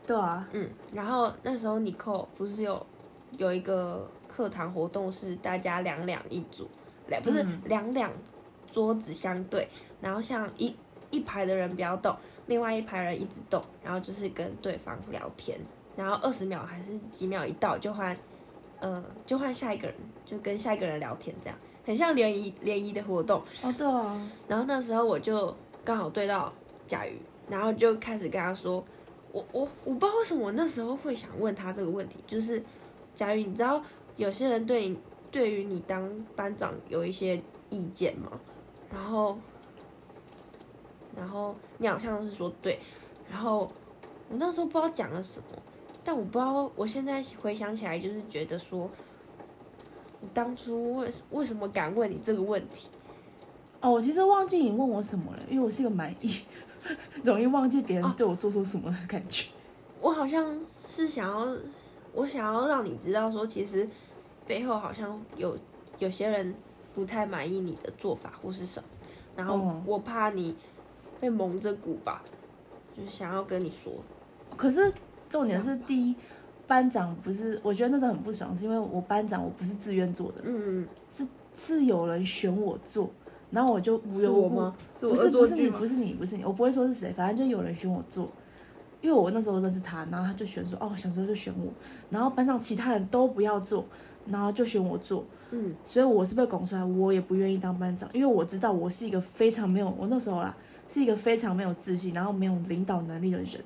对啊，嗯，然后那时候尼寇不是有有一个课堂活动是大家两两一组，两不是嗯两两桌子相对，然后像一一排的人不要动，另外一排人一直动，然后就是跟对方聊天，然后二十秒还是几秒一到就换，呃，就换下一个人，就跟下一个人聊天，这样很像联谊联谊的活动。哦对啊，然后那时候我就刚好对到甲鱼，然后就开始跟他说，我我我不知道为什么我那时候会想问他这个问题，就是佳玉，你知道有些人对你对于你当班长有一些意见吗？然后然后你好像是说对，然后我那时候不知道讲了什么，但我不知道，我现在回想起来就是觉得说，你当初为为什么敢问你这个问题？哦我其实忘记你问我什么了，因为我是一个蛮易 容易忘记别人对我做出什么的感觉。我好像是想要，我想要让你知道说，其实背后好像有有些人不太满意你的做法或是什么，然后嗯我怕你被蒙着鼓吧，就是想要跟你说。可是重点是第一，班长不是，我觉得那时候很不爽，是因为我班长我不是自愿做的，嗯，是有人选我做，然后我就无是缘无故？不是不是你不是你不是你，我不会说是谁，反正就有人选我做，因为我那时候认识他，然后他就选说哦，想说就选我，然后班上其他人都不要做，然后就选我做，嗯，所以我是被拱出来，我也不愿意当班长，因为我知道我是一个非常没有，我那时候啦是一个非常没有自信，然后没有领导能力的人，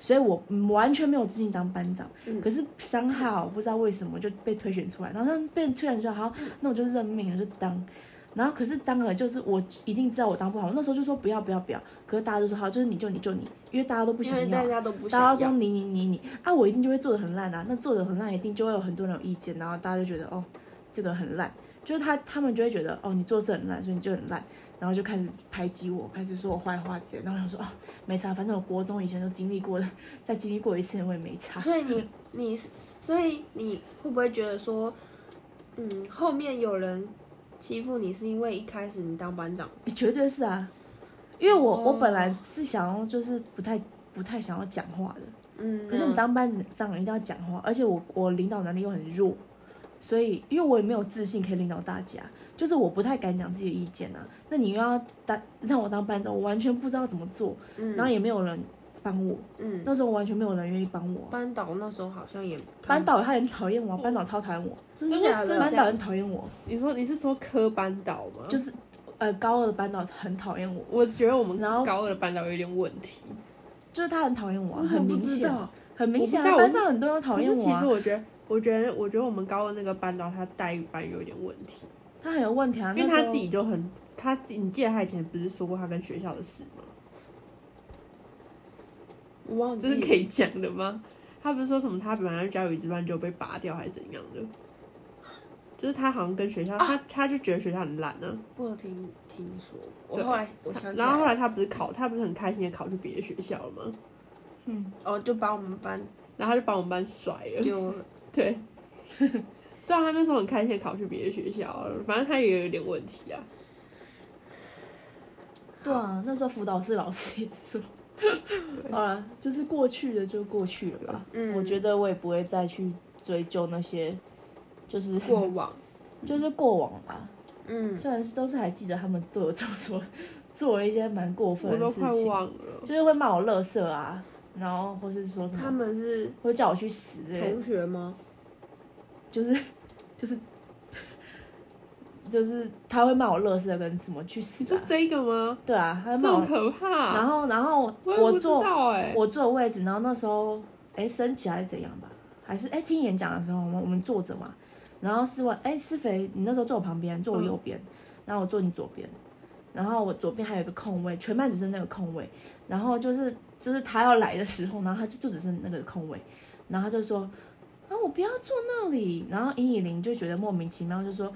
所以我完全没有自信当班长。嗯。可是伤害我不知道为什么就被推选出来，然后被推选出来，好，那我就认命了，就当。然后可是当了，就是我一定知道我当不好，我那时候就说不要不要不要，可是大家都说好，就是你就你就你，因为大家都不因想要大家都不大想要。家说你你你你啊，我一定就会做的很烂啊。那做的很烂，一定就会有很多人有意见，然后大家就觉得哦，这个很烂，就是他他们就会觉得哦，你做事很烂，所以你就很烂，然后就开始排挤我，开始说我坏话之类。然后我想说啊，没差，反正我国中以前都经历过的，再经历过一次我也没差。所以你你所以你会不会觉得说，嗯，后面有人欺负你是因为一开始你当班长？绝对是啊，因为我、我哦本来是想要就是不太不太想要讲话的，嗯，可是你当班长一定要讲话，而且我我领导能力又很弱，所以因为我也没有自信可以领导大家，就是我不太敢讲自己的意见啊。那你又要当让我当班长，我完全不知道怎么做，嗯，然后也没有人帮我，嗯，那时候完全没有人愿意帮我。班导那时候好像也班导他很讨厌我，班导超讨厌我，真假的？班导很讨厌我，你说你是说科班导吗？就是呃高二的班导很讨厌我，我觉得我们然后高二的班导有点问题。就是他很讨厌我很明显，很明显班上很多人讨厌我啊，实我觉得，我觉得，我觉得我们高二那个班导他待遇班有点问题，他很有问题啊，因为他自己就很，他自己你记得他以前不是说过他跟学校的事吗？我忘记这是可以讲的吗？他不是说什么他本来教育值班就被拔掉还是怎样的？就是他好像跟学校，他他就觉得学校很烂呢、我有听听说，我后来我想然后后来他不是考，他不是很开心的考去别的学校了吗？嗯，哦就把我们班然后他就把我们班甩了。就 对，对啊，他那时候很开心的考去别的学校了，反正他也有点问题啊。对啊，那时候辅导室老师也说，好了，就是过去的就过去了吧。嗯我觉得我也不会再去追究那些，就是过往，就是过往吧。嗯，虽然是都是还记得他们对我做做 做了一些蛮过分我都快的事情，忘了。就是会骂我垃圾啊，然后或是说什么他，们是会叫我去死同学吗？就是就是就是他会骂我乐色跟什么去你死啊，是这个吗？对啊，他会骂我。可怕？然后，然后我坐我坐的位置，然后那时候哎升旗还是怎样吧，还是哎听演讲的时候，我们我们坐着嘛，然后是问哎施肥，你那时候坐我旁边，坐我右边，然后我坐你左边，然后我左边还有一个空位，全班只剩那个空位，然后就是就是他要来的时候，然后他就就只剩那个空位，然后他就说啊我不要坐那里，然后尹以玲就觉得莫名其妙，就说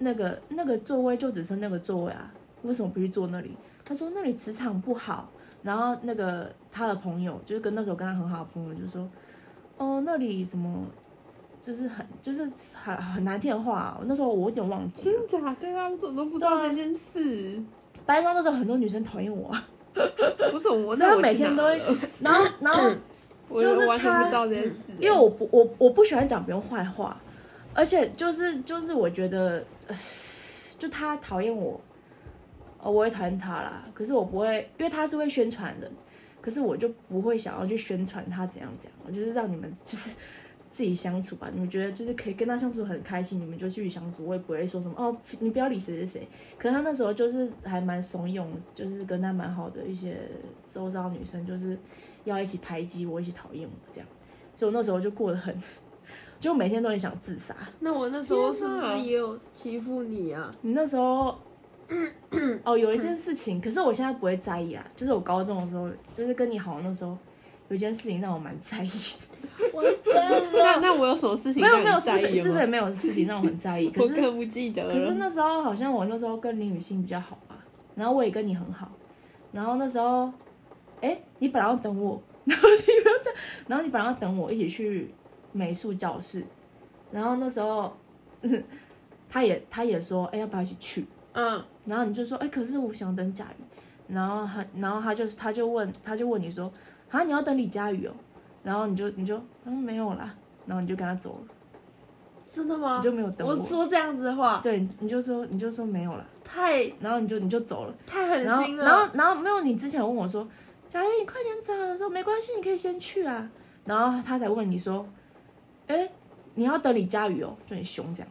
那个那个座位就只剩那个座位啊，为什么不去坐那里？他说那里磁场不好。然后那个他的朋友，就是跟那时候跟他很好的朋友，就说，哦，那里什么，就是很就是很很难听的话、那时候我有点忘记了。真假对啊？我怎么都不知道这件事？班上那时候很多女生讨厌我，我怎么我所以每天都会，然后然后我就是他因为我不我我不喜欢讲别人坏话，而且就是就是我觉得，就他讨厌我，哦，我也讨厌他啦。可是我不会，因为他是会宣传的，可是我就不会想要去宣传他怎样怎样。我就是让你们 就是自己相处吧。你们觉得就是可以跟他相处很开心，你们就继续相处。我也不会说什么哦，你不要理谁谁谁。可是他那时候就是还蛮怂恿，就是跟他蛮好的一些周遭女生，就是要一起排挤我，一起讨厌我这样。所以我那时候就过得很，就每天都很想自杀。那我那时候是不是也有欺负你啊？你那时候，哦，有一件事情，可是我现在不会在意啊。就是我高中的时候，就是跟你好那时候，有一件事情让我蛮在意的。我真那的，那我有什么事情没有没有，是非是在意吗？非没有事情让我很在意。可是我更不记得。可是那时候好像我那时候跟林雨欣比较好吧，然后我也跟你很好，然后那时候，哎，你本来要等我，然后你不要这样，然后你本来要等我一起去美术教室，然后那时候，嗯 他也他也说，哎，要不要一起去？嗯，然后你就说，哎，可是我想等贾雨，然后他然后他就他就问他就问你说啊你要等李佳宇哦，然后你就你就嗯没有啦，然后你就跟他走了，真的吗？你就没有等我。说这样子的话，对，你就说你就说没有了，太然后你就你就走了，太狠心了。然后然后没有你之前问我说，贾宇你快点走，我说没关系，你可以先去啊，然后他才问你说，哎你要等李佳宇哦，就很凶这样，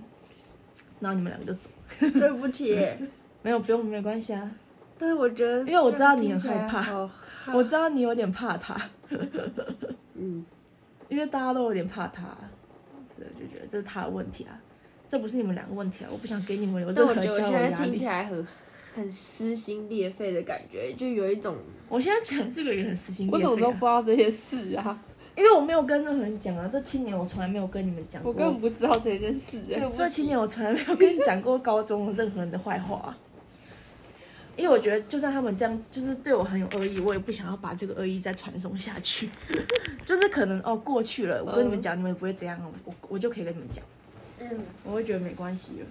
然后你们两个就走，对不起，没有不用没关系啊，但是我觉得，因为我知道你很害怕。哦、我知道你有点怕他，嗯，因为大家都有点怕他，所以就觉得这是他的问题啊，这不是你们两个问题啊，我不想给你们有但任何交我觉得我现在流压听起力。来很很撕心裂肺的感觉，就有一种我现在讲这个也很撕心我怎么都不知道这些事啊，因为我没有跟任何人讲啊，这七年我从来没有跟你们讲过。我根本不知道这件事哎、对，这七年我从来没有跟你讲过高中的任何人的坏话。啊、因为我觉得就算他们这样，就是对我很有恶意，我也不想要把这个恶意再传送下去。就是可能哦过去了，我跟你们讲，你们也不会这样，我我就可以跟你们讲，嗯，我会觉得没关系了，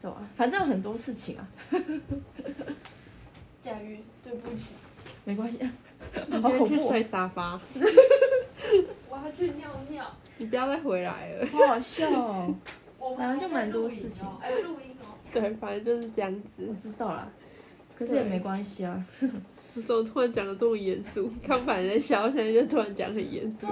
走啊？反正有很多事情啊，甲鱼，对不起，没关系。你 好恐怖哦今天去睡沙发，我要去尿尿，你不要再回来了。好好笑哦！我反正就蛮多事情哎，录音哦，对，反正就是这样子我。知道啦，可是也没关系啊。我怎么突然讲的这么严肃？刚本来在笑，现在就突然讲很严肃。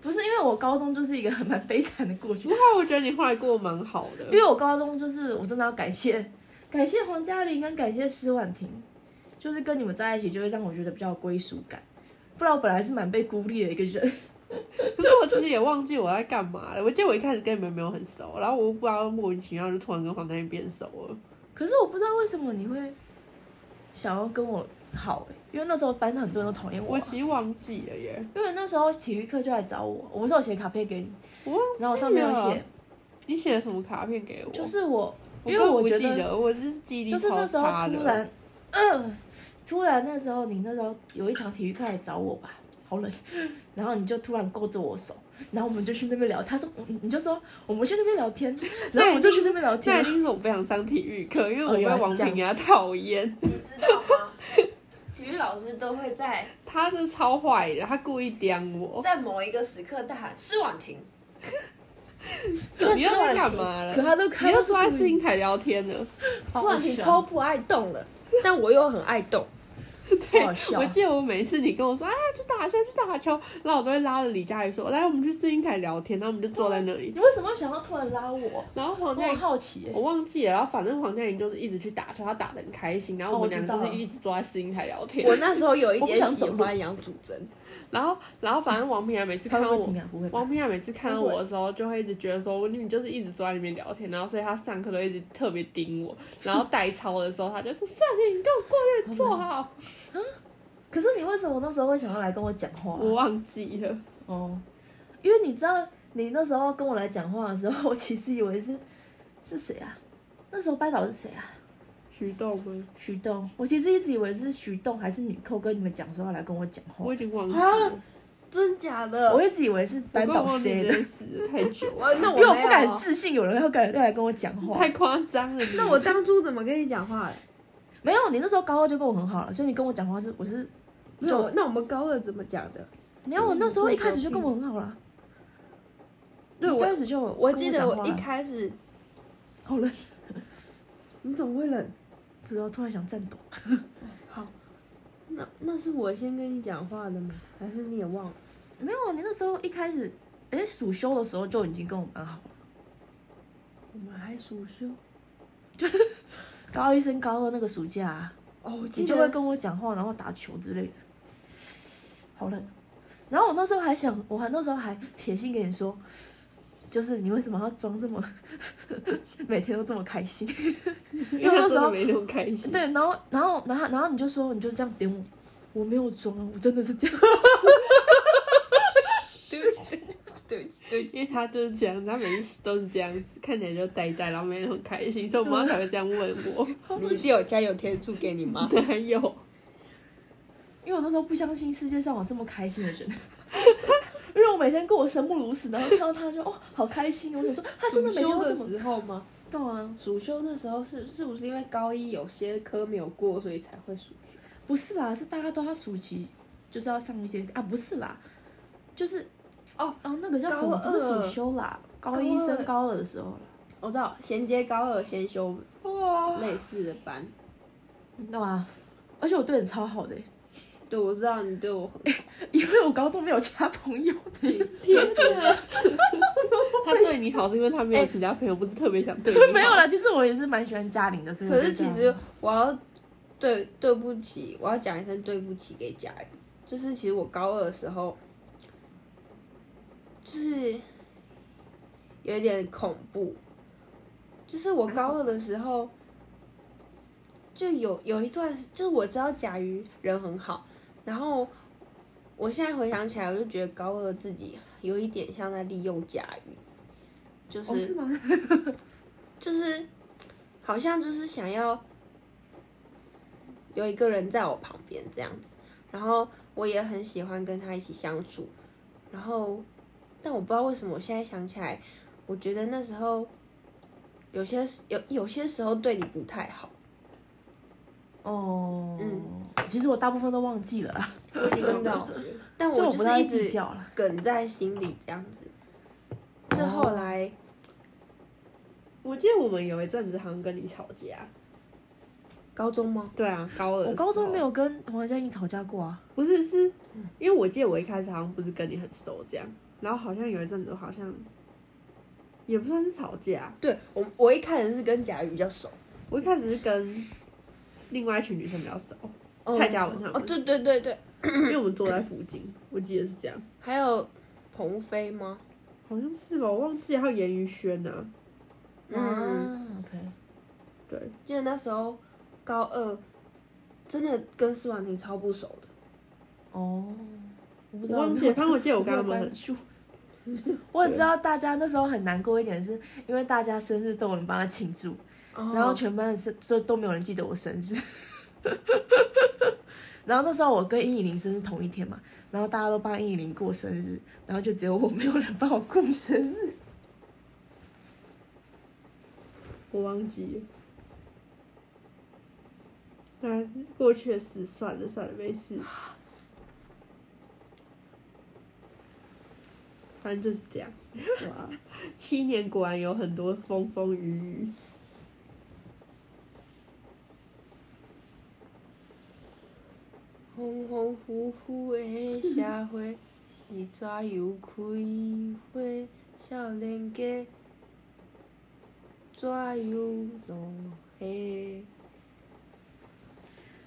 不是因为我高中就是一个很蛮悲惨的过去不，过我觉得你后来过得蛮好的，因为我高中就是我真的要感谢感谢黄嘉玲跟感谢施婉婷，就是跟你们在一起就会让我觉得比较有归属感，不然我本来是蛮被孤立的一个人。可是我其实也忘记我在干嘛了。我记得我一开始跟你们没有很熟，然后我不知道莫名其妙就突然跟黄丹妮变熟了。可是我不知道为什么你会想要跟我好、欸，因为那时候班上很多人都讨厌我啊、我其实忘记了耶，因为那时候体育课就来找我，我不是有写卡片给你，我然后我上面有写，你写了什么卡片给我？就是我，因为我觉得记得，我是记忆力就是那时候突然，呃，突然那时候你那时候有一堂体育课来找我吧，好冷，然后你就突然勾着我手，然后我们就去那边聊，他说你你就说我们去那边聊天，然后我们就去那边聊天那天一，定是我不想上体育课，因为我哦被原来是这样王平啊讨厌。你知道吗？体育老师都会在他是超坏的，他故意刁我。在某一个时刻大喊施婉婷，你又在干嘛了？可他都你又坐在视听台聊天了。好施婉婷超不爱动了，但我又很爱动。好好笑我记得我每次你跟我说啊去打球去打球，然后我都会拉着李佳怡说来我们去试音台聊天，然后我们就坐在那里。你为什么想要突然拉我？然后黄佳怡好奇耶、我忘记了，然后反正黄佳怡就是一直去打球，她打的很开心，然后我们两个哦我知道就是一直坐在试音台聊天。我那时候有一点喜欢杨祖珍，然后然后反正王平雅每次看到我。王平雅每次看到我的时候，就会一直觉得说，你就是一直坐在里面聊天，然后所以他上课都一直特别盯我，然后代操的时候，他就说：“上你，你给我过去坐好。啊可是你为什么那时候会想要来跟我讲话、”我忘记了，哦，因为你知道，你那时候跟我来讲话的时候，我其实以为是是谁啊？那时候班导是谁啊？徐豆吗？徐栋。我其实一直以为是徐栋还是女扣跟你们讲说要来跟我讲话我，已经忘记啊了，真假的？我一直以为是班导 C 的，太久了，那我因为我不敢自信有人要敢要来跟我讲话。太夸张了。那我当初怎么跟你讲话的？没有，你那时候高二就跟我很好了，所以你跟我讲话是我是那我那我们高二怎么讲的？没有，我那时候一开始就跟我很好了。对我一开始就我记得我一开始，好冷，你怎么会冷？不知道突然想颤抖。好，那那是我先跟你讲话的吗？还是你也忘了？没有啊，你那时候一开始，哎，暑休的时候就已经跟我们好了。我们还暑休 高一升高二那个暑假、啊，哦，我记你就会跟我讲话，然后打球之类的。好冷。然后我那时候还想，我还那时候还写信给你说，就是你为什么要装这么 每天都这么开心？因为那时候没那么开心。对，然后然后然后然后你就说你就这样点我，我没有装啊，我真的是这样。对不起，对不起，对不起。因为他就是这样，他每次都是这样子，看起来就呆呆，然后没人很开心，所以我妈才会这样问我。你一定有加油添醋给你吗？没有？因为我那时候不相信世界上有这么开心的人，因为我每天过我生不如死，然后看到他就哦好开心，我想说他真的每天都这么时候吗？对啊，暑休那时候是是不是因为高一有些科没有过，所以才会暑休？不是啦，是大家都要暑期就是要上一些啊，不是啦，就是哦哦那个叫什么？高不是暑二修啦，高高一升高二的时候啦。我知道衔接高二先修哇，类似的班。懂啊！而且我对你超好的欸，对，我知道你对我很好。因为我高中没有其他朋友的。天哪！他对你好是因为他没有其他朋友，不是特别想对你 好。没有啦，其实我也是蛮喜欢嘉玲的，可是其实我要对对不起，我要讲一声对不起给嘉玲。就是其实我高二的时候，就是有一点恐怖。就是我高二的时候，就有有一段，就是我知道甲鱼人很好，然后我现在回想起来，我就觉得高二自己有一点像在利用甲鱼，就哦是吗？就是好像就是想要有一个人在我旁边这样子，然后我也很喜欢跟他一起相处，然后但我不知道为什么我现在想起来，我觉得那时候有些有有些时候对你不太好，哦，嗯，其实我大部分都忘记了，我已经真的忘记了但我不是一直计较了。梗在心里这样子，是后来我记得我们有一阵子好像跟你吵架。高中吗？对啊，高二。我高中没。有跟黄嘉颖吵架过啊。不是，是因为我记得我一开始好像不是跟你很熟这样，然后好像有一阵子好像也不算是吵架，对我我一开始是跟甲鱼比较熟，我一开始是跟另外一群女生比较熟，蔡嘉文他们哦，对对对对，因为我们坐在附近，我记得是这样，还有鹏飞吗？好像是吧，我忘记还有严于轩呢，嗯，啊，OK。对，记得那时候高二，真的跟施婉婷超不熟的。哦，我不知道。我忘记了，反正我记得我跟他们很没有关注。我也知道大家那时候很难过一点，是因为大家生日都有人帮他庆祝，然然后全班的生就都没有人记得我生日。然后那时候我跟殷以玲生日同一天嘛，然后大家都帮殷以玲过生日，然后就只有我没有人帮我过生日。我忘记了。那过去的事算了算了，没事。反正就是这样。哇，七年果然有很多风风雨雨。风风雨雨的社会是怎样开花？少年家怎样落下？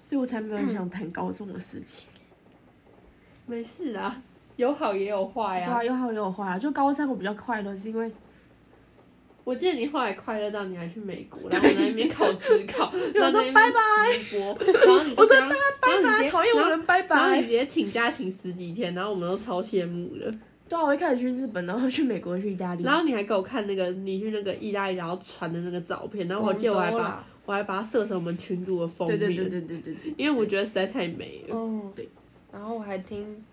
所以我才没有很想谈高中的事情。没事啊，有好也有坏啊。对啊，有好也有坏啊。就高三我比较快乐，是因为我记得你后来快乐到你还去美国，然后我在那边考职考，然后说拜拜，然后你我说拜拜，讨厌我的人拜然后你直。接请假请十几天，然后我们都超羡慕的。对啊，我一开始去日本，然后去美国，去意大利。然后你还给我看那个你去那个意大利然后传的那个照片，然后我记得我还把我还把它设成我们群组的封面，对对对对对对对，因为我觉得实在太美了。哦，对。然后我还听，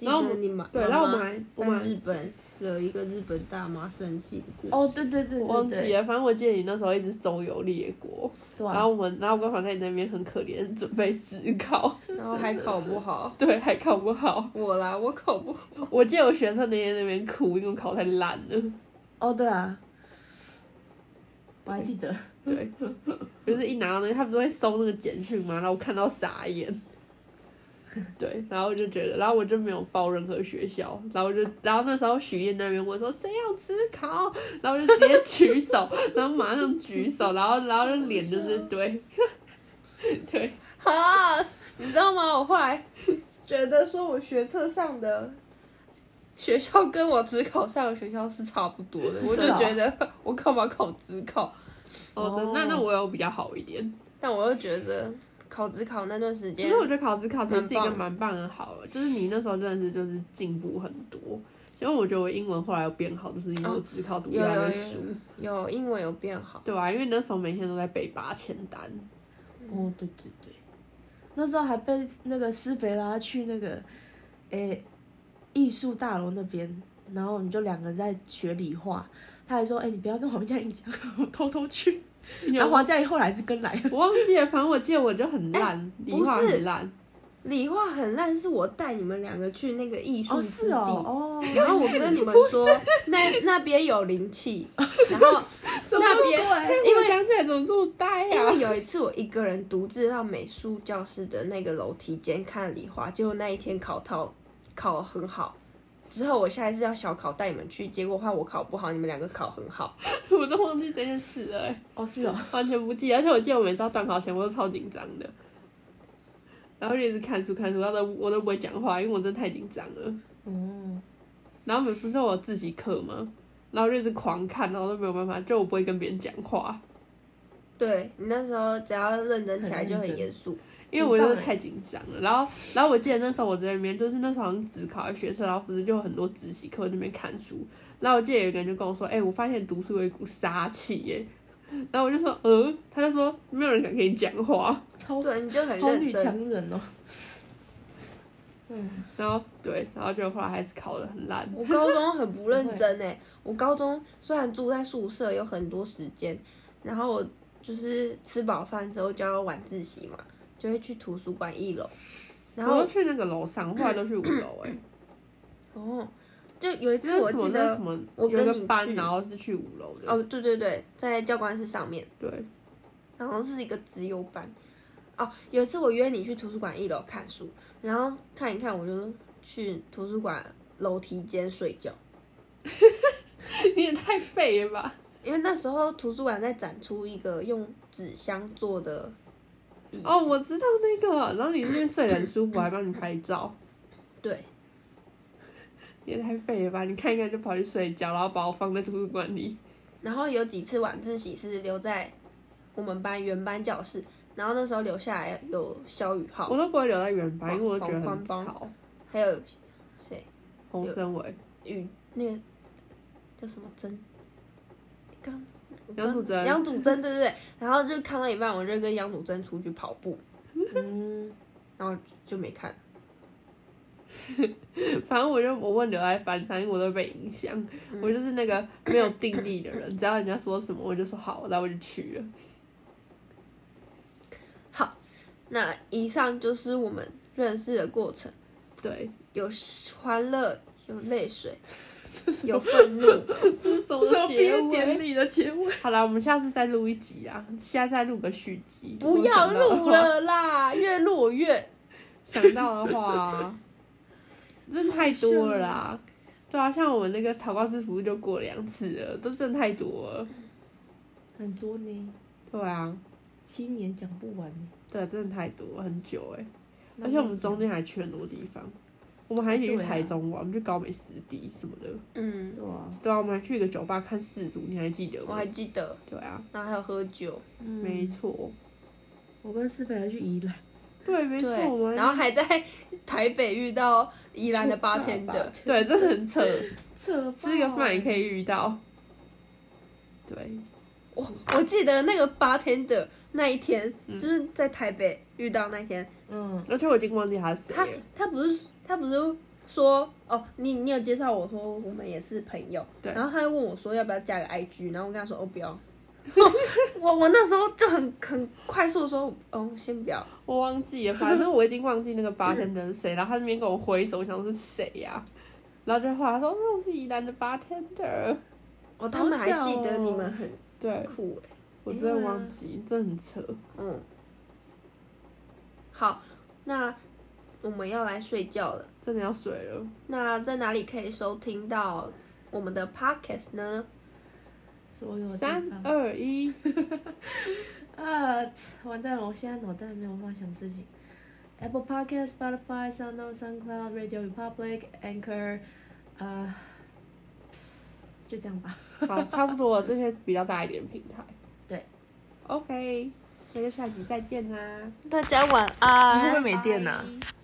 然后你妈对，然后我们还我们在日本惹一个日本大妈生气的故事。哦，对对对忘记了，反正我记得你那时候一直周游列国，对啊然后我们，然后我跟黄凯那边很可怜，准备职考，然后还考不好，对，还考不好。我啦，我考不好。我记得我学生那天那边哭，因为我考太烂了。哦对啊，我还记得。对，就是一拿到那个，他们都会收那个简讯嘛，然后我看到傻眼。对，然后我就觉得，然后我就没有报任何学校，然后就，然后那时候许燕那边问说谁要自考，然后我就直接举手，然后马上举手，然后然后就脸就是对，对，啊，你知道吗？我后来觉得说，我学测上的学校跟我只考上的学校是差不多的，我就觉得我干嘛考只考？哦，那那我有比较好一点，但我又觉得考职考那段时间可是，我觉得考职考其实是一个蛮棒的好了，就是你那时候真的是就是进步很多，因为我觉得我英文后来有变好，就是因为我职考读越有有来越熟，有有英文有变好，对啊，因为那时候每天都在背八千单。哦对对对，那时候还被那个施肥拉去那个，诶，艺术大楼那边，然后我们就两个人在学理化，他还说：“哎、你不要跟黄佳玲讲，我偷偷去。”然后黄嘉怡后来是跟来，我忘记了，反正我记得我就很烂，理化不是很烂。理化很烂，是我带你们两个去那个艺术哦，之地。是哦，哦，然后我跟你们说，那那边有灵气，然后那边因为想起来怎么这么呆啊因为？有一次我一个人独自到美术教室的那个楼梯间看理化，结果那一天考套考得很好。之后我下一次要小考带你们去，结果换我考不好，你们两个考很好。我都忘记这件事了、欸，哦是哦，完全不记得。而且我记得我每次到段考前，我都超紧张的，然后就一直看书看书，然后都我都不会讲话，因为我真的太紧张了。嗯，然后每不是我有自习课吗？然后就一直狂看，然后都没有办法，就我不会跟别人讲话，对你那时候只要认真起来就很严肃。因为我真的太紧张了。然后，然后我记得那时候我在那边，就是那时候好像只考在学测，然后不是就有很多自习课在那边看书。然后我记得有一个人就跟我说：“哎、我发现读书有一股杀气耶。”然后我就说：“嗯。”他就说：“没有人敢跟你讲话。超对，你就很好女。强人哦。嗯，”然后对，然后就后来还是考得很烂。我高中很不认 真哎，我高中虽然住在宿舍有很多时间，然后我就是吃饱饭之后就要晚自习嘛，就会去图书馆一楼，然后我都去那个楼上，后来都去五楼哎。哦，就有一次那是什么？我记得那是什么？我有跟你个班，去然后是去五楼的。哦，对对对，在教官室上面，对，然后是一个资优班。哦，有一次我约你去图书馆一楼看书，然后看一看，我就去图书馆楼梯间睡觉，你也太废了吧！因为那时候图书馆在展出一个用纸箱做的椅。哦，我知道那个，然后你那边睡得很舒服，还帮你拍照，对，也太废了吧！你看一看就跑去睡觉，然后把我放在图书馆里。然后有几次晚自习是留在我们班原班教室，然后那时候留下来有肖宇浩我，都不会留在原班，因为我觉得很吵。还有谁洪森伟、宇那个叫什么珍，刚杨祖珍杨祖珍，对对对，然后就看到一半，我就跟杨祖珍出去跑步，嗯，然后就没看。反正我就我问刘爱凡，反正我都被影响。嗯。我就是那个没有定力的人，只要人家说什么，我就说好，然后我就去了。好，那以上就是我们认识的过程，对，有欢乐，有泪水，有愤怒。这是什么典？礼的结尾。好了，我们下次再录一集啊，下次再录个续集。不要录了啦，越录我越想到的话，真的太多了啦。对啊，像我们那个祷告之服就过两次了，都真的太多了。很多呢，对啊，七年讲不完呢。对，真的太多，很久哎。那而且我们中间还去很多地方，我们还一起去台中玩，我们去高美湿地什么的。嗯，对啊，对啊，我们还去一个酒吧看四组，你还记得吗？我还？记得，对啊，然后还有喝酒，嗯。没错，我跟思菲还去宜兰，对，没错，我，们然后还在台北遇到宜兰的八天的，对，真的很扯，扯吃个饭也可以遇到。对，我我记得那个八天的那一天，就是在台北遇到那天，嗯，而且我已经忘记他是谁他了。他不是他不是说哦，你你有介绍我说我们也是朋友，对。然后他又问我说要不要加个 IG，然后我跟他说哦不要，我我那时候就很很快速的说哦先不要，我忘记了，反正我已经忘记那个八天的是谁，然后他那边跟我挥手，我想是谁呀、然后就后来他说那我是宜兰的 bartender，哦他们还记得哦。你们很对。酷哎，我真的忘记，真的很扯。嗯，好，那我们要来睡觉了。真的要睡了，那在哪里可以收听到我们的 podcast 呢？所有地三二一，啊，完蛋了！我现在脑袋没有办法想事情。Apple Podcast、Spotify、SoundOn、SoundCloud、Radio Republic、Anchor，呃，就这样吧。好，差不多了，这些比较大一点的平台。对，OK，那就下集再见啦。大家晚安你安。会不会没电呐、拜